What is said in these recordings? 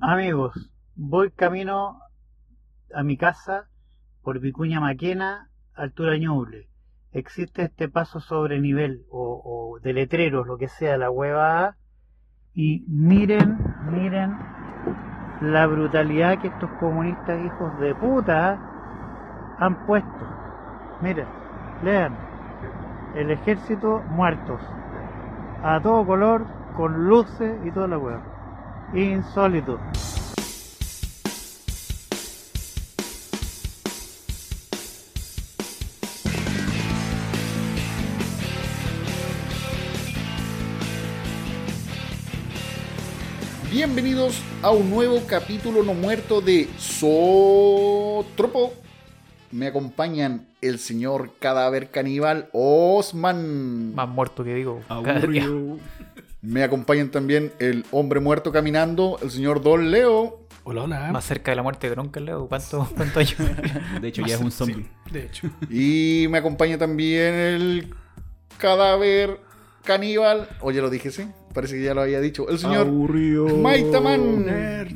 Amigos, voy camino a mi casa por Vicuña Maquena, altura Ñuble. Existe este paso sobre nivel o, de letreros, lo que sea, la hueva. Y miren, miren la brutalidad que estos comunistas hijos de puta han puesto. Miren, lean. El ejército muertos. A todo color, con luces y toda la hueva. Insólito. Bienvenidos a un nuevo capítulo no muerto de Sotropo. Me acompañan el señor cadáver caníbal Osman. Más muerto que digo. Aburrido. Me acompañan también el hombre muerto caminando, el señor Don Leo. Hola, hola. Más cerca de la muerte que nunca, Leo. ¿Cuánto, cuánto años? De hecho, ya es un zombie. De hecho. Y me acompaña también el cadáver caníbal. O ya lo dije, sí. Parece que ya lo había dicho. El señor Aburrido. Maitaman.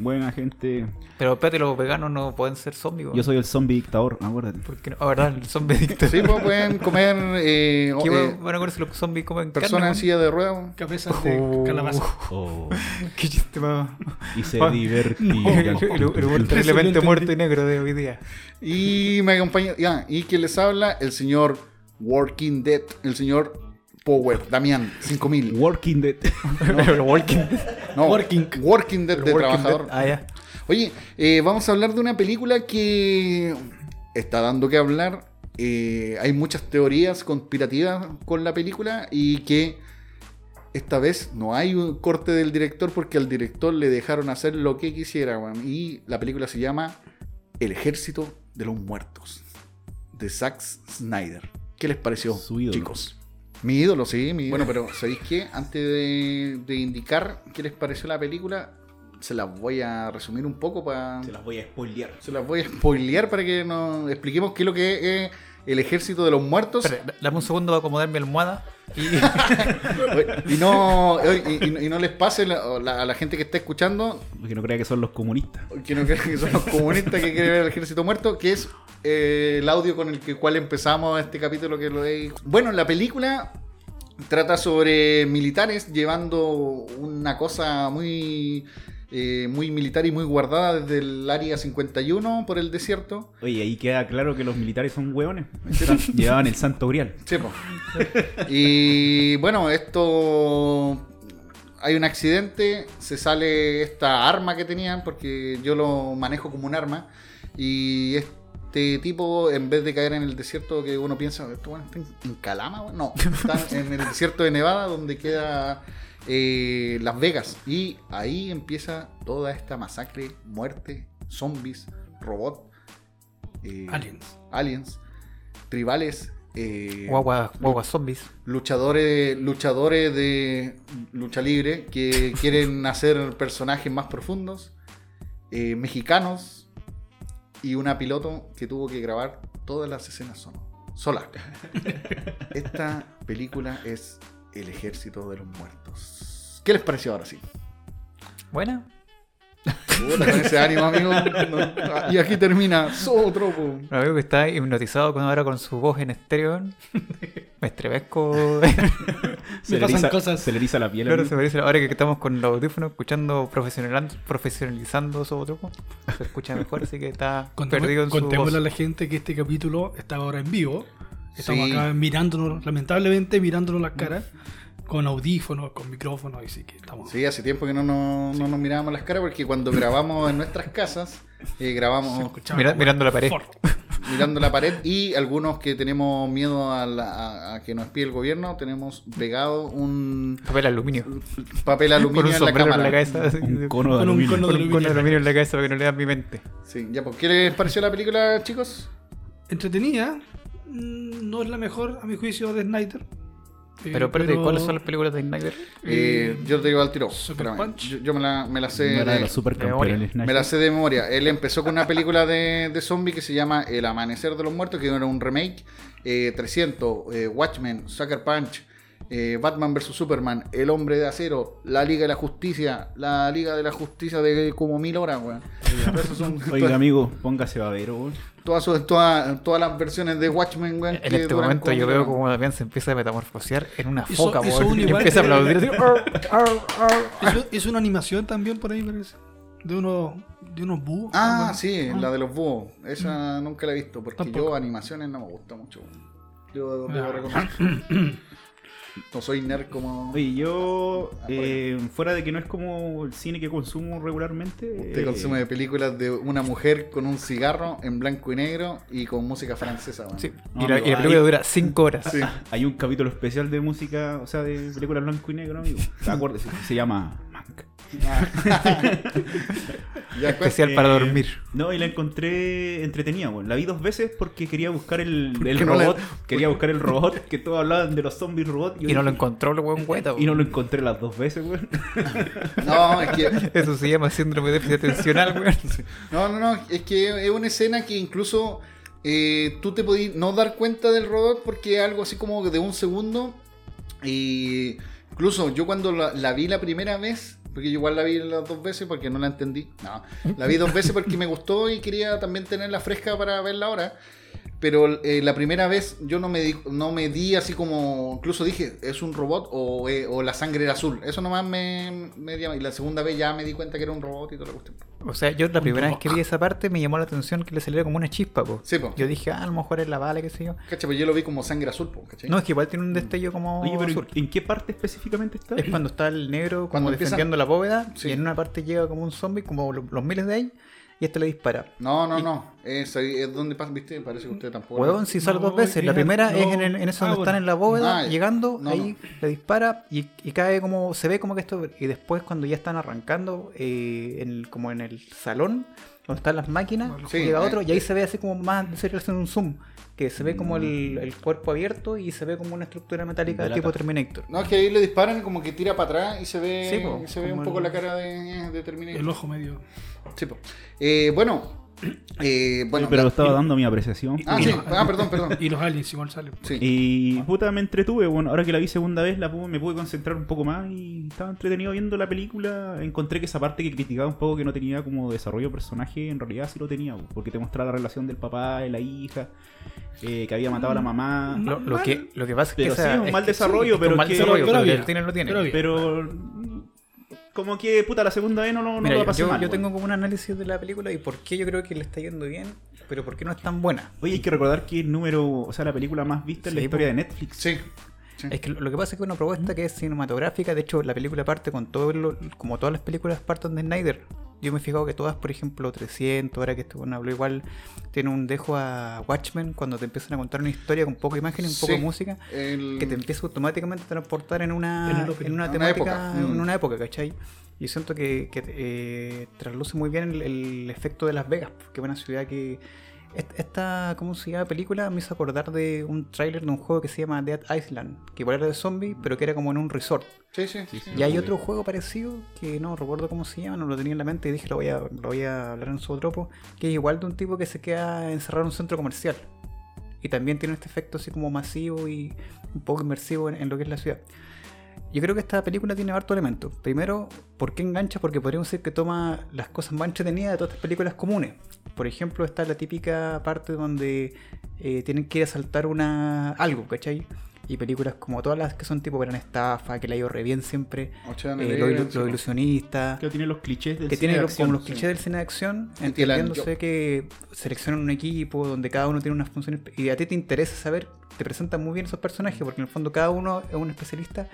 Buena gente. Pero espérate, los veganos no pueden ser zombies. Yo soy el zombie dictador, acuérdate. ¿Por qué no? Ah, ¿verdad? El zombie dictador. Sí, pues pueden comer eh, ¿Qué eh, van a comer si los zombies comen personas en silla de ruedas. Cabezas de Oh. calabaza. Oh, Qué chiste más. y se Ah, divertirán. Terriblemente muerto y negro de hoy día. Y me acompaña, ya, y quien les habla, el señor Working Dead, el señor Power, Damián, 5000. Working Dead. Walking No, Working. Working Dead de trabajador. Dead. Ah. Oye, eh, vamos a hablar de una película que está dando que hablar. Eh, hay muchas teorías conspirativas con la película y que esta vez no hay un corte del director porque al director le dejaron hacer lo que quisiera. weón. Y la película se llama El Ejército de los Muertos de Zack Snyder. ¿Qué les pareció, chicos? Mi ídolo, sí. Mi Bueno, pero ¿sabéis qué? Antes de, de indicar qué les pareció la película, se las voy a resumir un poco para... Se las voy a spoilear. Se las voy a spoilear para que nos expliquemos qué es lo que es el ejército de los muertos. Espera, dame un segundo para acomodar mi almohada. Y Y no, y, no les pase la- la- a la gente que está escuchando Que no crea que son los comunistas. que no crean que son los comunistas que quieren ver el ejército muerto, que es eh, el audio con el que, cual empezamos este capítulo que lo he... Bueno, la película trata sobre militares llevando una cosa muy, eh, muy militar y muy guardada desde el área 51 por el desierto. Oye, ahí queda claro que los militares son hueones. Llevaban el santo grial. Sí. Y bueno, esto. Hay un accidente, se sale esta arma que tenían, porque yo lo manejo como un arma. Y este tipo, en vez de caer en el desierto que uno piensa, ¿esto bueno, está en, Calama? weón?". No, está en el desierto de Nevada, donde queda eh, Las Vegas. Y ahí empieza toda esta masacre, muerte, zombies, robots, eh, Aliens. aliens, tribales. eh, guagua, guagua zombies. luchadores luchadores de lucha libre que quieren hacer personajes más profundos eh, mexicanos y una piloto que tuvo que grabar todas las escenas solo, sola esta película es el ejército de los muertos ¿qué les pareció ahora sí? Buena. Con ese ánimo amigo no. y aquí termina otro Un amigo que está hipnotizado con ahora con su voz en estéreo. Me estremezco. Se Me le, pasan eriza, cosas. se le eriza la piel. Claro, se parece ahora que estamos con los audífonos escuchando profesionalan- profesionalizando su truco. Se escucha mejor, así que está perdido en su voz. Contémosle a la gente que este capítulo está ahora en vivo. Estamos Sí. acá mirándonos, lamentablemente, mirándonos las caras. Con audífonos, con micrófonos, así que estamos. Sí, hace tiempo que no nos, no nos mirábamos las caras porque cuando grabamos en nuestras casas, eh, grabamos mirando la pared. fuerte. mirando la pared y algunos que tenemos miedo a, la- a- a que nos pide el gobierno, tenemos pegado un Papel aluminio. papel aluminio con un en la sombrero cámara. en la cabeza. Un de- cono de Con un aluminio. cono con de un cono de aluminio. en la cabeza para que no lean mi mente. Sí, ya, pues, ¿qué les pareció la película, chicos? Entretenida. mm, No es la mejor, a mi juicio, de Snyder. Pero espérate, ¿cuáles son las películas de Snyder? Eh, yo te digo al tiro. Yo, yo me, la, me la sé. No de los. Me la sé de memoria. Él empezó con una película de, de zombie que se llama El Amanecer de los Muertos, que era un remake. Eh, 300, eh, Watchmen, Sucker Punch, eh, Batman vs Superman, El Hombre de Acero, La Liga de la Justicia, La Liga de la Justicia de como mil horas, weón. Son Oiga, todas, amigo, póngase babero, weón. todas, sus- todas, todas las versiones de Watchmen, weón. En este momento yo veo como Damián se empieza a metamorfosear en una foca, weón, un y empieza a aplaudir. hizo una animación también por ahí, parece. De unos, de unos búhos. Ah, sí, ah. la de los búhos. Esa nunca la he visto, porque Tampoco. yo animaciones no me gusta mucho. weón. Yo debo Ah. reconocer. No soy nerd como... Oye, yo, Ah, eh, fuera de que no es como el cine que consumo regularmente. Usted eh, consume películas de una mujer con un cigarro en blanco y negro y con música francesa. weón. Sí, No, y, la, amigo, y la película dura 5 horas. Sí. Hay un capítulo especial de música, o sea, de películas blanco y negro, amigo. Acuérdese, se llama Especial para Eh, dormir. No, y la encontré entretenida, bueno. La vi dos veces porque quería buscar el, el la- robot. Quería buscar el robot, que todos hablaban de los zombies robots. Y no lo encontró el weón hueta. Y no lo encontré las dos veces, weón. No, es que Eso se llama síndrome de déficit atencional, weón. No, no, no, es que es una escena que incluso eh, tú te podías no dar cuenta del robot porque es algo así como de un segundo. Y incluso yo cuando la, la vi la primera vez, porque yo igual la vi las dos veces porque no la entendí. No, la vi dos veces porque me gustó y quería también tenerla fresca para verla ahora. Pero eh, la primera vez yo no me, di, no me di así como, incluso dije, ¿es un robot o, eh, o la sangre era azul? Eso nomás me, me llama. Y la segunda vez ya me di cuenta que era un robot y todo lo cuestión. O sea, yo la primera vez que vi esa parte me llamó la atención que le saliera como una chispa, po. Sí, po. Yo dije, ah, a lo mejor es la bala, qué sé yo. Cacha, pues yo lo vi como sangre azul, po, ¿cachai? No, es que igual tiene un destello como Oye, pero azul. ¿en qué parte específicamente está? Es cuando está el negro como Cuando empieza- defendiendo la bóveda Sí. y en una parte llega como un zombie, como lo- los miles de ahí, y este le dispara. No, no, no. Es, ahí, es donde pasa, viste, parece que usted tampoco. Huevón, si sale No, dos veces. La primera no. es en, el- en eso Ah, donde bueno. están en la bóveda, Ah, ya. llegando, No, ahí le dispara y, y cae como, se ve como que esto, y después cuando ya están arrancando, eh, en el- como en el salón, donde están las máquinas, Sí, llega eh. otro y ahí se ve así como más, en serio, hacen un zoom, que se ve como el, Mm. el cuerpo abierto y se ve como una estructura metálica De tipo. Terminator. No, es que ahí le disparan y como que tira para atrás y se ve, Sí, po, se ve un poco el- la cara de, de Terminator. El ojo medio. Sí, po. Eh, bueno, eh, bueno. pero la- estaba dando mi apreciación. Ah, sí. Ah, perdón, perdón. Y los aliens igual salen. Sí. Y puta, me entretuve. Bueno, ahora que la vi segunda vez, la pude- me pude concentrar un poco más y estaba entretenido viendo la película. Encontré que esa parte que criticaba un poco que no tenía como desarrollo de personaje, en realidad sí lo tenía, po, porque te mostraba la relación del papá y la hija, eh, que había matado a la mamá. Lo, lo que, lo que pasa es que Pero esa- sí, es un mal desarrollo, pero un mal que- desarrollo, pero pero tiene lo tiene. pero. Pero como que puta, la segunda vez no, lo- no Mira, lo yo, pasé yo mal. weón. tengo como un análisis de la película y por qué yo creo que le está yendo bien, pero por qué no es tan buena. Oye, hay que recordar que el número, o sea, la película más vista en la Sí, historia de Netflix. Sí. sí. Es que lo lo que pasa es que es una propuesta que es cinematográfica, de hecho la película parte con todo lo, como todas las películas parten de Snyder. Yo me he fijado que todas, por ejemplo, 300, ahora que esto bueno, habló igual, tiene un dejo a Watchmen cuando te empiezan a contar una historia con poca imagen y un poco Sí. de música, El- que te empieza automáticamente a transportar en una, En en una Una temática, época. Mm. en una época, ¿cachai? Y siento que, que eh, trasluce muy bien el, el efecto de Las Vegas, que es una ciudad que... est- Esta, ¿cómo se llama? Película me hizo acordar de un tráiler de un juego que se llama Dead Island, que igual era de zombie, pero que era como en un resort. Sí, sí. Sí, sí. Y hay otro juego parecido que no recuerdo cómo se llama, no lo tenía en la mente y dije lo voy a, lo voy a hablar en su tropo, que es igual de un tipo que se queda encerrado en un centro comercial. Y también tiene este efecto así como masivo y un poco inmersivo en, en lo que es la ciudad. Yo creo que esta película tiene harto elementos. Primero, ¿por qué engancha? Porque podríamos decir que toma las cosas más entretenidas de todas estas películas comunes. Por ejemplo, está la típica parte donde eh, tienen que ir a saltar una, algo, ¿cachai? Y películas como todas las que son tipo gran estafa, que la ha ido re bien siempre, eh, lo, Eleven, ilu- sí, lo po. ilusionista, Que tiene los clichés del que cine tiene de los- acción, como los sí. clichés del cine de acción, entendiéndose que seleccionan un equipo donde cada uno tiene unas funciones y a ti te interesa saber, te presentan muy bien esos personajes porque en el fondo cada uno es un especialista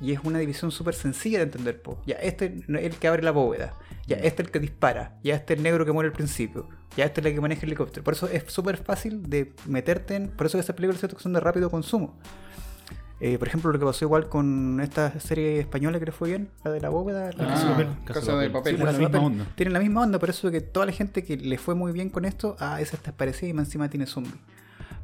y es una división súper sencilla de entender. po. Ya este es el que abre la bóveda, ya este es el que dispara, ya este es el negro que muere al principio, ya este es el que maneja el helicóptero. Por eso es súper fácil de meterte en, por eso esas películas que son de rápido consumo. Eh, por ejemplo, lo que pasó igual con esta serie española que le fue bien, la de la bóveda, la Ah, Casa de Papel. Casa de Papel. Sí, la misma Papel. onda. Tienen la misma onda, por eso que toda la gente que le fue muy bien con esto, ah, esa está parecida y más encima tiene zombie.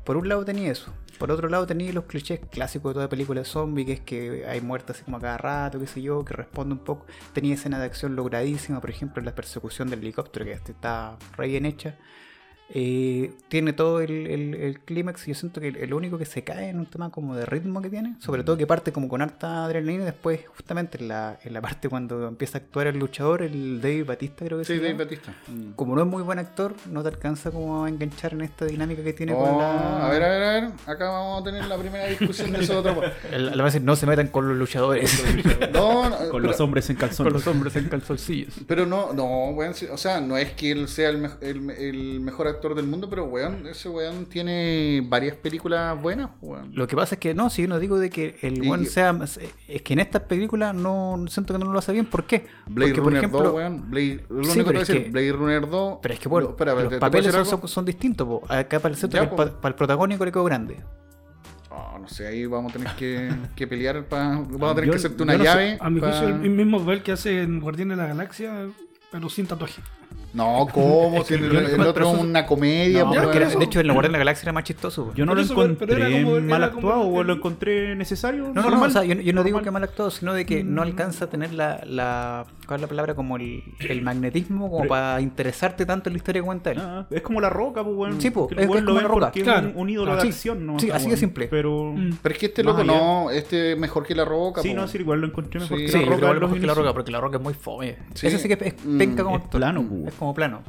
Por un lado tenía eso, por otro lado tenía los clichés clásicos de toda película de zombie, que es que hay muertes así como a cada rato, qué sé yo, que responde un poco. Tenía escena de acción logradísima, por ejemplo, la persecución del helicóptero, que está re bien hecha. Eh, tiene todo el, el, el clímax y yo siento que el, el único que se cae en un tema como de ritmo que tiene, sobre todo que parte como con harta adrenalina y después justamente en la, en la parte cuando empieza a actuar el luchador, el David Batista creo que Sí, Dave. Batista. Mm. Como no es muy buen actor, no te alcanza como a enganchar en esta dinámica que tiene Oh, con la... A ver, a ver, a ver. Acá vamos a tener la primera discusión de eso otro. La base no se metan con los luchadores. No, no, Con pero- los hombres en calzón. con los hombres en calzoncillos. Pero no, no, o sea, no es que él sea el, me- el- el mejor actor del mundo, pero weón, ese weón tiene varias películas buenas, weón. Lo que pasa es que no, si yo no digo de que el Y- one sea. Es que en estas películas no siento que no lo hace bien. ¿Por qué? Blade Porque, Runner 2, weón. Blade, lo Sí, único que decir, que- Blade Runner 2. Pero es que bueno, Lo- espera, los ¿te- te puedo papeles son, distintos. po. Acá para el, centro, Ya, para, el protagónico le quedó grande. Oh, no sé, ahí vamos a tener que, que pelear para. Vamos a tener Yo- que hacerte una no sé, llave. A mi pa- juicio, el mismo papel que hace en Guardianes de la Galaxia, pero sin tatuaje. No, ¿cómo? Si el, el otro es una comedia, No, pues, pero de hecho, en la Guardia de la Galaxia era más chistoso. po. Yo no lo eso, encontré era como- mal era como actuado o el- lo encontré necesario. No, no, no, normal. o sea, yo, yo no digo que mal actuado, sino de que Mm. no alcanza a tener la, la ¿cuál es la palabra? Como el, el magnetismo como Pero- para interesarte tanto en la historia que cuenta él. Ah, es como la roca, pues, weón. Sí, Que es- como La Roca. es Claro. un, un ídolo Ah, de sí. acción, ¿no? Sí, Está así de bueno. simple. Pero. Mm. Pero es que este loco no, este es mejor que la roca. Sí, po. no, sí, igual lo encontré mejor Sí. que la roca. los mejor que la roca, porque la roca es muy fome. Sí. Ese sí que es, es Mm, penca como plano, pues. Es como plano.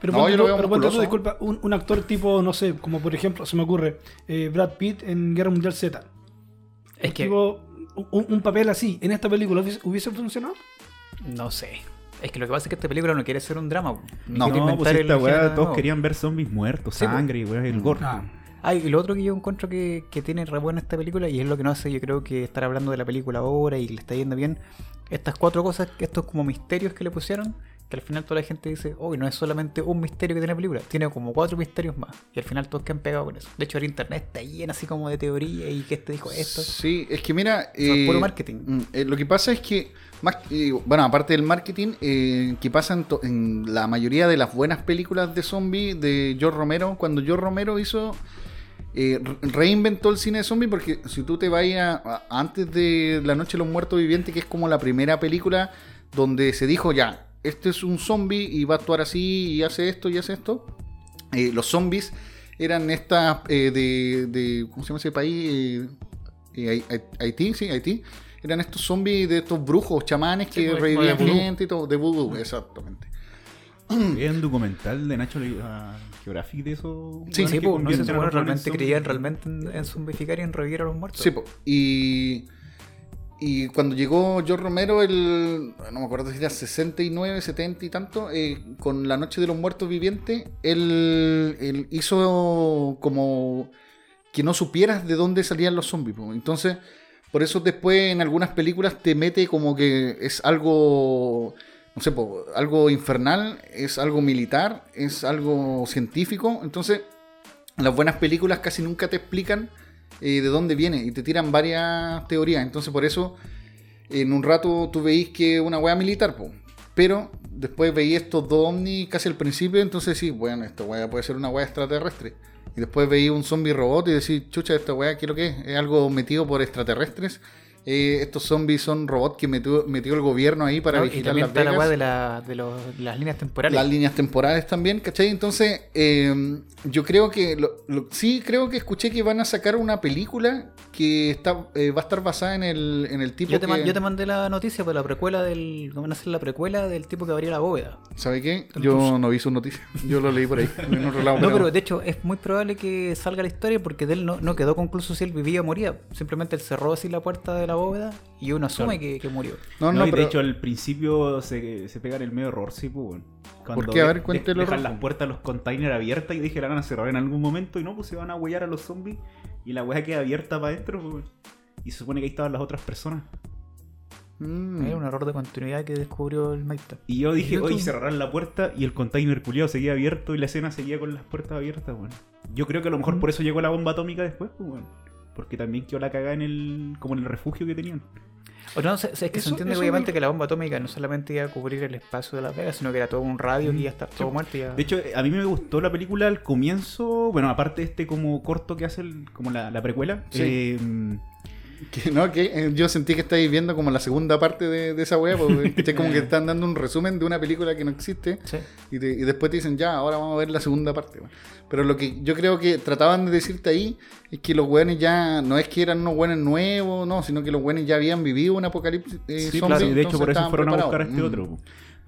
Pero No, ponte yo tú- lo veo pero ponte tú, musculoso. disculpa, un, un actor tipo, no sé, como por ejemplo, se me ocurre, eh, Brad Pitt en Guerra Mundial Z. Es que Tipo, un, un papel así, en esta película, ¿hubiese, hubiese funcionado? No sé. Es que lo que pasa es que esta película no quiere ser un drama. No. No, pues esta weá, todos querían ver zombies muertos, Sí, sangre y weá, el gore. Ah. Ah, y lo otro que yo encuentro que, que tiene re buena esta película, y es lo que no hace, yo creo que estar hablando de la película ahora y le está yendo bien, estas cuatro cosas, estos como misterios que le pusieron, que al final toda la gente dice, oh, no es solamente un misterio que tiene la película, tiene como cuatro misterios más, y al final todos quedan pegados con eso. De hecho, el internet está lleno así como de teoría y que este dijo esto. Sí, es que mira. Es puro eh, marketing. mm, eh, lo que pasa es que, eh, bueno, aparte del marketing, eh, que pasa en, la mayoría de las buenas películas de zombies de George Romero, cuando George Romero hizo. eh, re- reinventó el cine de zombies porque si tú te vayas a- antes de La Noche de los Muertos Vivientes, que es como la primera película donde se dijo ya, este es un zombie y va a actuar así y hace esto y hace esto. Eh, los zombies eran estas de, de- ¿Cómo se llama ese país? Hai- Haití, sí, Haití. Eran estos zombies de estos brujos, chamanes que Sí, pues, revivían gente y todo, de vudú, exactamente. Es un documental de Nacho uh, Geographic de eso. Sí, Sí, pues, no sé si realmente zombies. creían realmente en, en zombificar y en revivir a los muertos. Sí, po. y, y cuando llegó George Romero, el, no me acuerdo si era 69, 70 y tanto, eh, con La Noche de los Muertos Vivientes, él, él hizo como que no supieras de dónde salían los zombies. po. Entonces, por eso después en algunas películas te mete como que es algo, no sé, algo infernal, es algo militar, es algo científico. Entonces, las buenas películas casi nunca te explican eh, de dónde viene y te tiran varias teorías. Entonces, por eso, en un rato tú veís que una weá militar, po. pero después veí estos dos ovnis casi al principio. Entonces, sí, bueno, esta weá puede ser una weá extraterrestre. Y después veí un zombie robot y decís, chucha, esta weá, ¿qué es lo que? ¿Es algo metido por extraterrestres? Eh, estos zombies son robots que metió, metió el gobierno ahí para ¿no? Y vigilar también Las está la Vegas. de, la, de, los- las líneas temporales. Las líneas temporales también, ¿cachai? Entonces, eh, yo creo que, lo- lo- sí creo que escuché que van a sacar una película que está eh, va a estar basada en el, en el tipo Yo te, que... yo te mandé la noticia por la precuela del. Van a hacer la precuela del tipo que abría la bóveda. ¿Sabe qué? Yo no vi su noticia, yo lo leí por ahí, en otro lado. No, pero- pero de hecho es muy probable que salga la historia porque de él no, no quedó concluso si él vivía o moría. Simplemente él cerró así la puerta de la bóveda y uno asume que, que murió. No, No, no, y pero... de hecho al principio se, se pegan el medio error, sí, pues. Cuando qué? A ver, cuente de- Dejan las puertas, los containers abiertas y dije la van a cerrar en algún momento y no, pues se van a huellar a los zombies y la weá queda abierta para adentro, pues, y se supone que ahí estaban las otras personas. Mm. Era un error de continuidad que descubrió el Maita. Y yo dije, oye, tú- cerrarán la puerta y el container culiado seguía abierto y la escena seguía con las puertas abiertas, bueno. Yo creo que a lo mejor por eso llegó la bomba atómica después, pues, bueno. Porque también quedó la cagada en el, como en el refugio que tenían. O no, es que se entiende obviamente me- que la bomba atómica no solamente iba a cubrir el espacio de Las Vegas, sino que era todo un radio que iba a estar todo muerto. y ya- De hecho, a mí me gustó la película al comienzo, bueno, aparte de este como corto que hace el- como la, la precuela, Sí. eh, Que no, que eh, yo sentí que estáis viendo como la segunda parte de, de esa weá, porque ¿cachai? como que están dando un resumen de una película que no existe Sí. y, te- y después te dicen, ya, ahora vamos a ver la segunda parte. Pero lo que yo creo que trataban de decirte ahí es que los weones ya, no es que eran unos weones nuevos, no, sino que los weones ya habían vivido un apocalipsis eh, Sí, zombie, claro, y de hecho por eso fueron a buscar a este Mm. otro.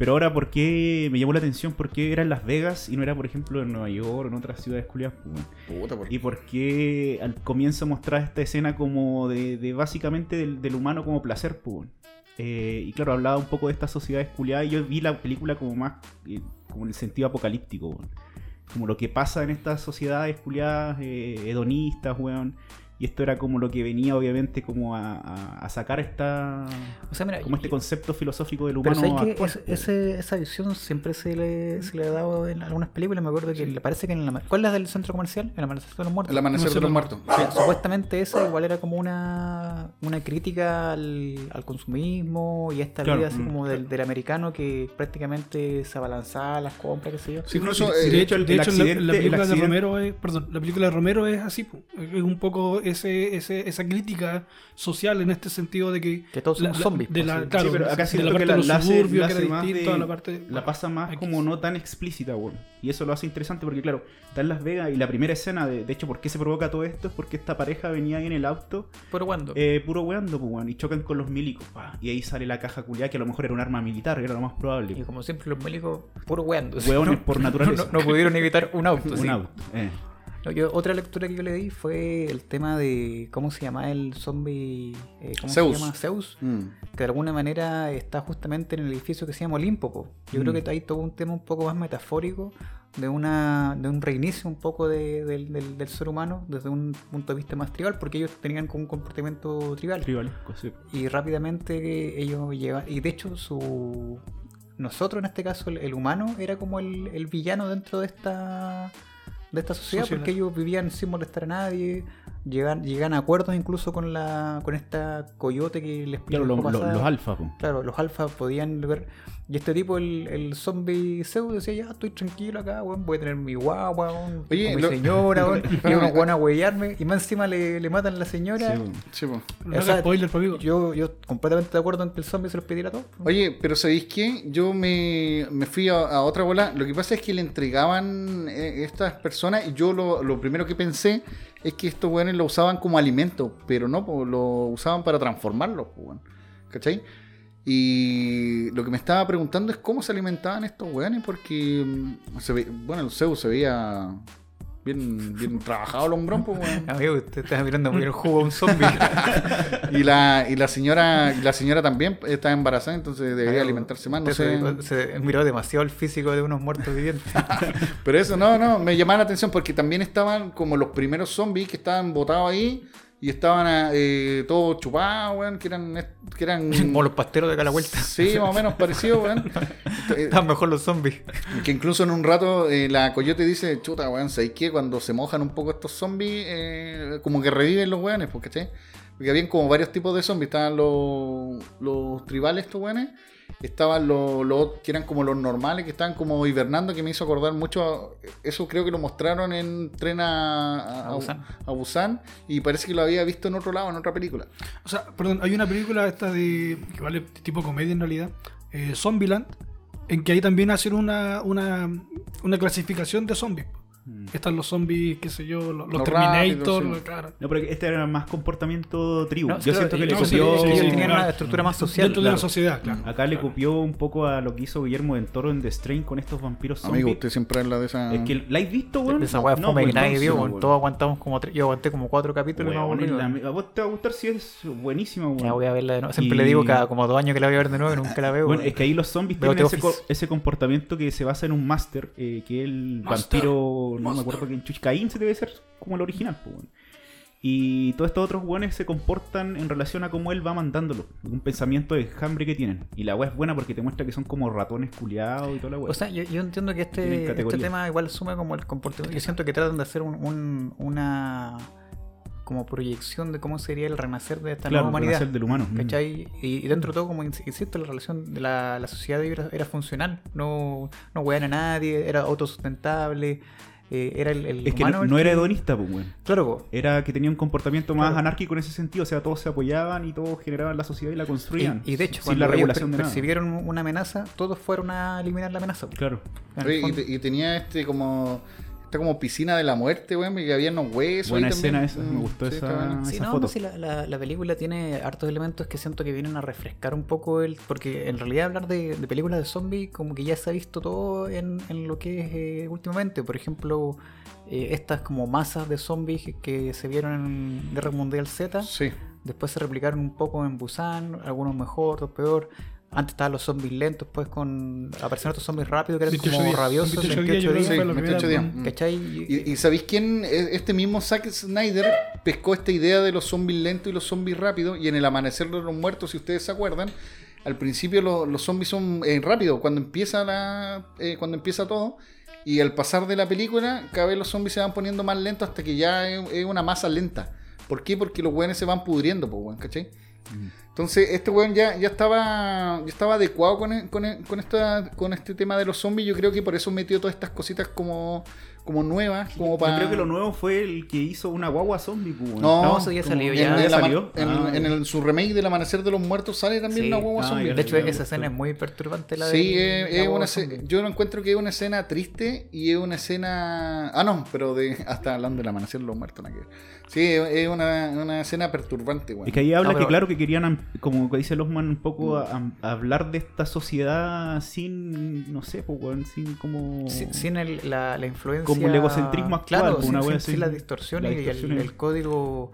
Pero ahora, ¿por qué me llamó la atención? ¿Por qué era en Las Vegas y no era, por ejemplo, en Nueva York o en otras ciudades culiadas? weón? Puta, por- ¿Y por qué al comienzo mostrar esta escena como de, de básicamente del, del humano como placer? weón? Eh, y claro, hablaba un poco de estas sociedades culiadas y yo vi la película como más, eh, como en el sentido apocalíptico. Como lo que pasa en estas sociedades culiadas eh, hedonistas, weón. Y esto era como lo que venía, obviamente, como a, a- sacar esta. O sea, mira, como este concepto filosófico del Pero humano. ¿sabes que actual, ese- po, ese- esa visión siempre se le, se le ha dado en algunas películas? Me acuerdo que le parece que en la... ¿Cuál es la del centro comercial? El amanecer de los muertos. El amanecer de los muertos. O sea, supuestamente esa igual era como una, una crítica al, al consumismo y a esta Claro, vida así mm, como del, del americano que prácticamente se abalanzaba las compras, qué sé yo. Sí, incluso, Sí, eh, de hecho, el- de el hecho, la- la, el película de Romero es, perdón, la película de Romero es así, es un poco ese, ese, esa crítica social en este sentido de que Que todos somos zombies, de pues, la, sí. claro, Sí, pero acá de siento la que parte la, de los la hace- la que hace de- la parte la pasa más como no tan explícita, weón. Y eso lo hace interesante porque, claro, está en Las Vegas y la primera escena, de, de hecho, ¿por qué se provoca todo esto? Es porque esta pareja venía ahí en el auto, Pero cuando eh, puro weando, pues, weón, y chocan con los milicos, pa, y ahí sale la caja culiada que a lo mejor era un arma militar, era lo más probable. Y como siempre los médicos, puro weando. Hueones por naturaleza. No, no pudieron evitar un auto. un sí. auto, eh. No, yo- otra lectura que yo le di fue el tema de cómo se llama el zombie. eh, ¿Cómo Zeus. se llama? Zeus. mm. Que de alguna manera está justamente en el edificio que se llama Olimpo. po. Yo creo Mm. que hay todo un tema un poco más metafórico de una de un reinicio un poco de- del, del- del ser humano desde un punto de vista más tribal, porque ellos tenían como un comportamiento tribal. Tribalesco, sí. Y rápidamente ellos llevan. Y de hecho, su. Nosotros en este caso, el, el humano, era como el, el villano dentro de esta. De esta sociedad, porque ellos vivían sin molestar a nadie. Llegan, llegan a acuerdos incluso con la. con esta coyote que les Claro, explicó lo- lo- los alfa. Claro, los alfas podían ver. Y este tipo, el, el zombie Zeus, decía: Ya estoy tranquilo acá, weón, voy a tener mi guagua, weón, Oye, con mi lo- señora, weón. y unos weón a huellarme. Y más encima le, le matan a la señora. Sí. Sí, po. No o haga sea, spoiler, amigo. Yo, yo completamente de acuerdo en que el zombie se los pidiera todo. Oye, pero ¿sabéis qué? Yo me, me fui a, a otra bola. Lo que pasa es que le entregaban eh, estas personas y yo lo, lo primero que pensé es que estos weones lo usaban como alimento, pero no, lo usaban para weón. ¿cachai? Y lo que me estaba preguntando es cómo se alimentaban estos weones, porque, mm, bueno, el Zeus se veía bien, bien trabajado el hombrón, pues, weón. Amigo, usted está mirando muy el jugo a un zombie. Y la, y la señora, y la señora también está embarazada, entonces debería alimentarse más, no sé. se, se miró demasiado el físico de unos muertos vivientes. Pero eso no, no, me llamaba la atención porque también estaban como los primeros zombies que estaban botados ahí y estaban eh, todos chupados, weón, que eran, que eran Como los pasteros de acá a la vuelta. Sí, más o menos parecido, weón. Están mejor los zombies. Que incluso en un rato eh, la coyote dice, chuta, weón, ¿sabes qué? Cuando se mojan un poco estos zombies, eh, como que reviven los weones, porque. Porque habían como varios tipos de zombies. Estaban los, los tribales, estos weones. Estaban los, los que eran como los normales, que estaban como hibernando, que me hizo acordar mucho. a- eso creo que lo mostraron en Tren a, a, A Busan. a Busan, Y parece que lo había visto en otro lado, en otra película. O sea, perdón, hay una película esta de. que vale tipo comedia en realidad. Eh, Zombieland. En que ahí también hacen una, una, una clasificación de zombies. Mm. Están los zombies, qué sé yo, los, los Los Terminator, rápidos, sí. claro. No, pero este era más comportamiento tribu. No, Yo claro, siento que le sí, copió. sí, claro. una estructura más social. Dentro de la sociedad, claro. Acá le copió un poco a lo que hizo Guillermo del Toro en The Strain con estos vampiros zombies. Amigo, usted siempre habla de esa. Es que la has visto, weón. Esa weá No, fome que nadie vio, weón. Todos aguantamos como tres. Yo aguanté como cuatro capítulos a vos te va a gustar si es buenísima, weón. Ya voy a verla de nuevo. Siempre Y- le digo cada como dos años que la voy a ver de nuevo y nunca la veo. Bueno, es que ahí los zombies tienen The ese, co- Office. ese comportamiento que se basa en un máster, eh, que es el Master. vampiro, no me acuerdo quién, Chuchcaín se debe ser como el original, pues. Y todos estos otros weones se comportan en relación a cómo él va mandándolo. Un pensamiento de hambre que tienen. Y la weá es buena porque te muestra que son como ratones culiados y toda la weá. O sea, yo, yo entiendo que este, este tema igual asume como el comportamiento. Yo siento que tratan de hacer un- un- una como proyección de cómo sería el renacer de esta claro, nueva el humanidad. renacer del humano. Mm. ¿Cachai? Y, y dentro de todo, como ins- insisto, la relación de la, la sociedad era, era funcional, no, no a nadie, era autosustentable. Eh, era el, el Es que humano no, era hedonista, pues, weón. Claro, po. Era que tenía un comportamiento más Claro. anárquico en ese sentido. O sea, todos se apoyaban y todos generaban la sociedad y la construían. Y, y de hecho, sin cuando la regulación per- de nada. percibieron una amenaza, todos fueron a eliminar la amenaza. po. Claro. Oye, te- y tenía este como. Esta como piscina de la muerte, weón, y que había unos huesos. Buena ahí también. escena esa, me Mm, gustó sí, esa- está. Sí, esa no, foto. no, sí, la, la- la película tiene hartos elementos que siento que vienen a refrescar un poco el. Porque en realidad hablar de, de películas de zombies, como que ya se ha visto todo en, en lo que es eh, últimamente. Por ejemplo, eh, estas como masas de zombies que, que se vieron en Guerra Mundial Z. Sí. Después se replicaron un poco en Busan, algunos mejor, otros peor. Antes estaban los zombies lentos, pues con. Aparecieron estos zombies rápidos que eran 28 como días. rabiosos. 28 días, 28 yo creo que Sí, fue la 28 primera. días. Mm. ¿Cachai? ¿Y, y sabéis quién? E- Este mismo Zack Snyder pescó esta idea de los zombies lentos y los zombies rápidos. Y en el amanecer de los muertos, si ustedes se acuerdan, al principio lo- los zombies son eh, rápidos. Cuando empieza la, eh, cuando empieza todo. Y al pasar de la película, cada vez los zombies se van poniendo más lentos hasta que ya es, es una masa lenta. ¿Por qué? Porque los weones se van pudriendo, pues, weón, ¿cachai? Entonces, este weón ya, ya estaba ya estaba adecuado con, e- con, e- con esta, con este tema de los zombies. Yo creo que por eso metió todas estas cositas como, como nuevas. Como Yo para... creo que lo nuevo fue el que hizo una guagua zombie, pues. No, No, eso ya salió, en, ya. el ¿Ya ama- salió? en- Ah, en el- su remake del Amanecer de los Muertos sale también Sí. una guagua Ah, zombie. De hecho, esa gustó. escena es muy perturbante. La Sí, de, es, la es una zombie. escena- yo lo encuentro que es una escena triste y es una escena... Ah, no, pero de hasta hablando del Amanecer de los Muertos. Sí, es una, una escena perturbante, weón. Es que ahí habla No, pero- que claro que querían, como dice Losman, un poco a- hablar de esta sociedad sin, no sé, pues, sin como... Sin, sin el- la, la influencia. Como el egocentrismo actual, Claro, pues, sin, una wea sin- así. sin las distorsiones y el, código.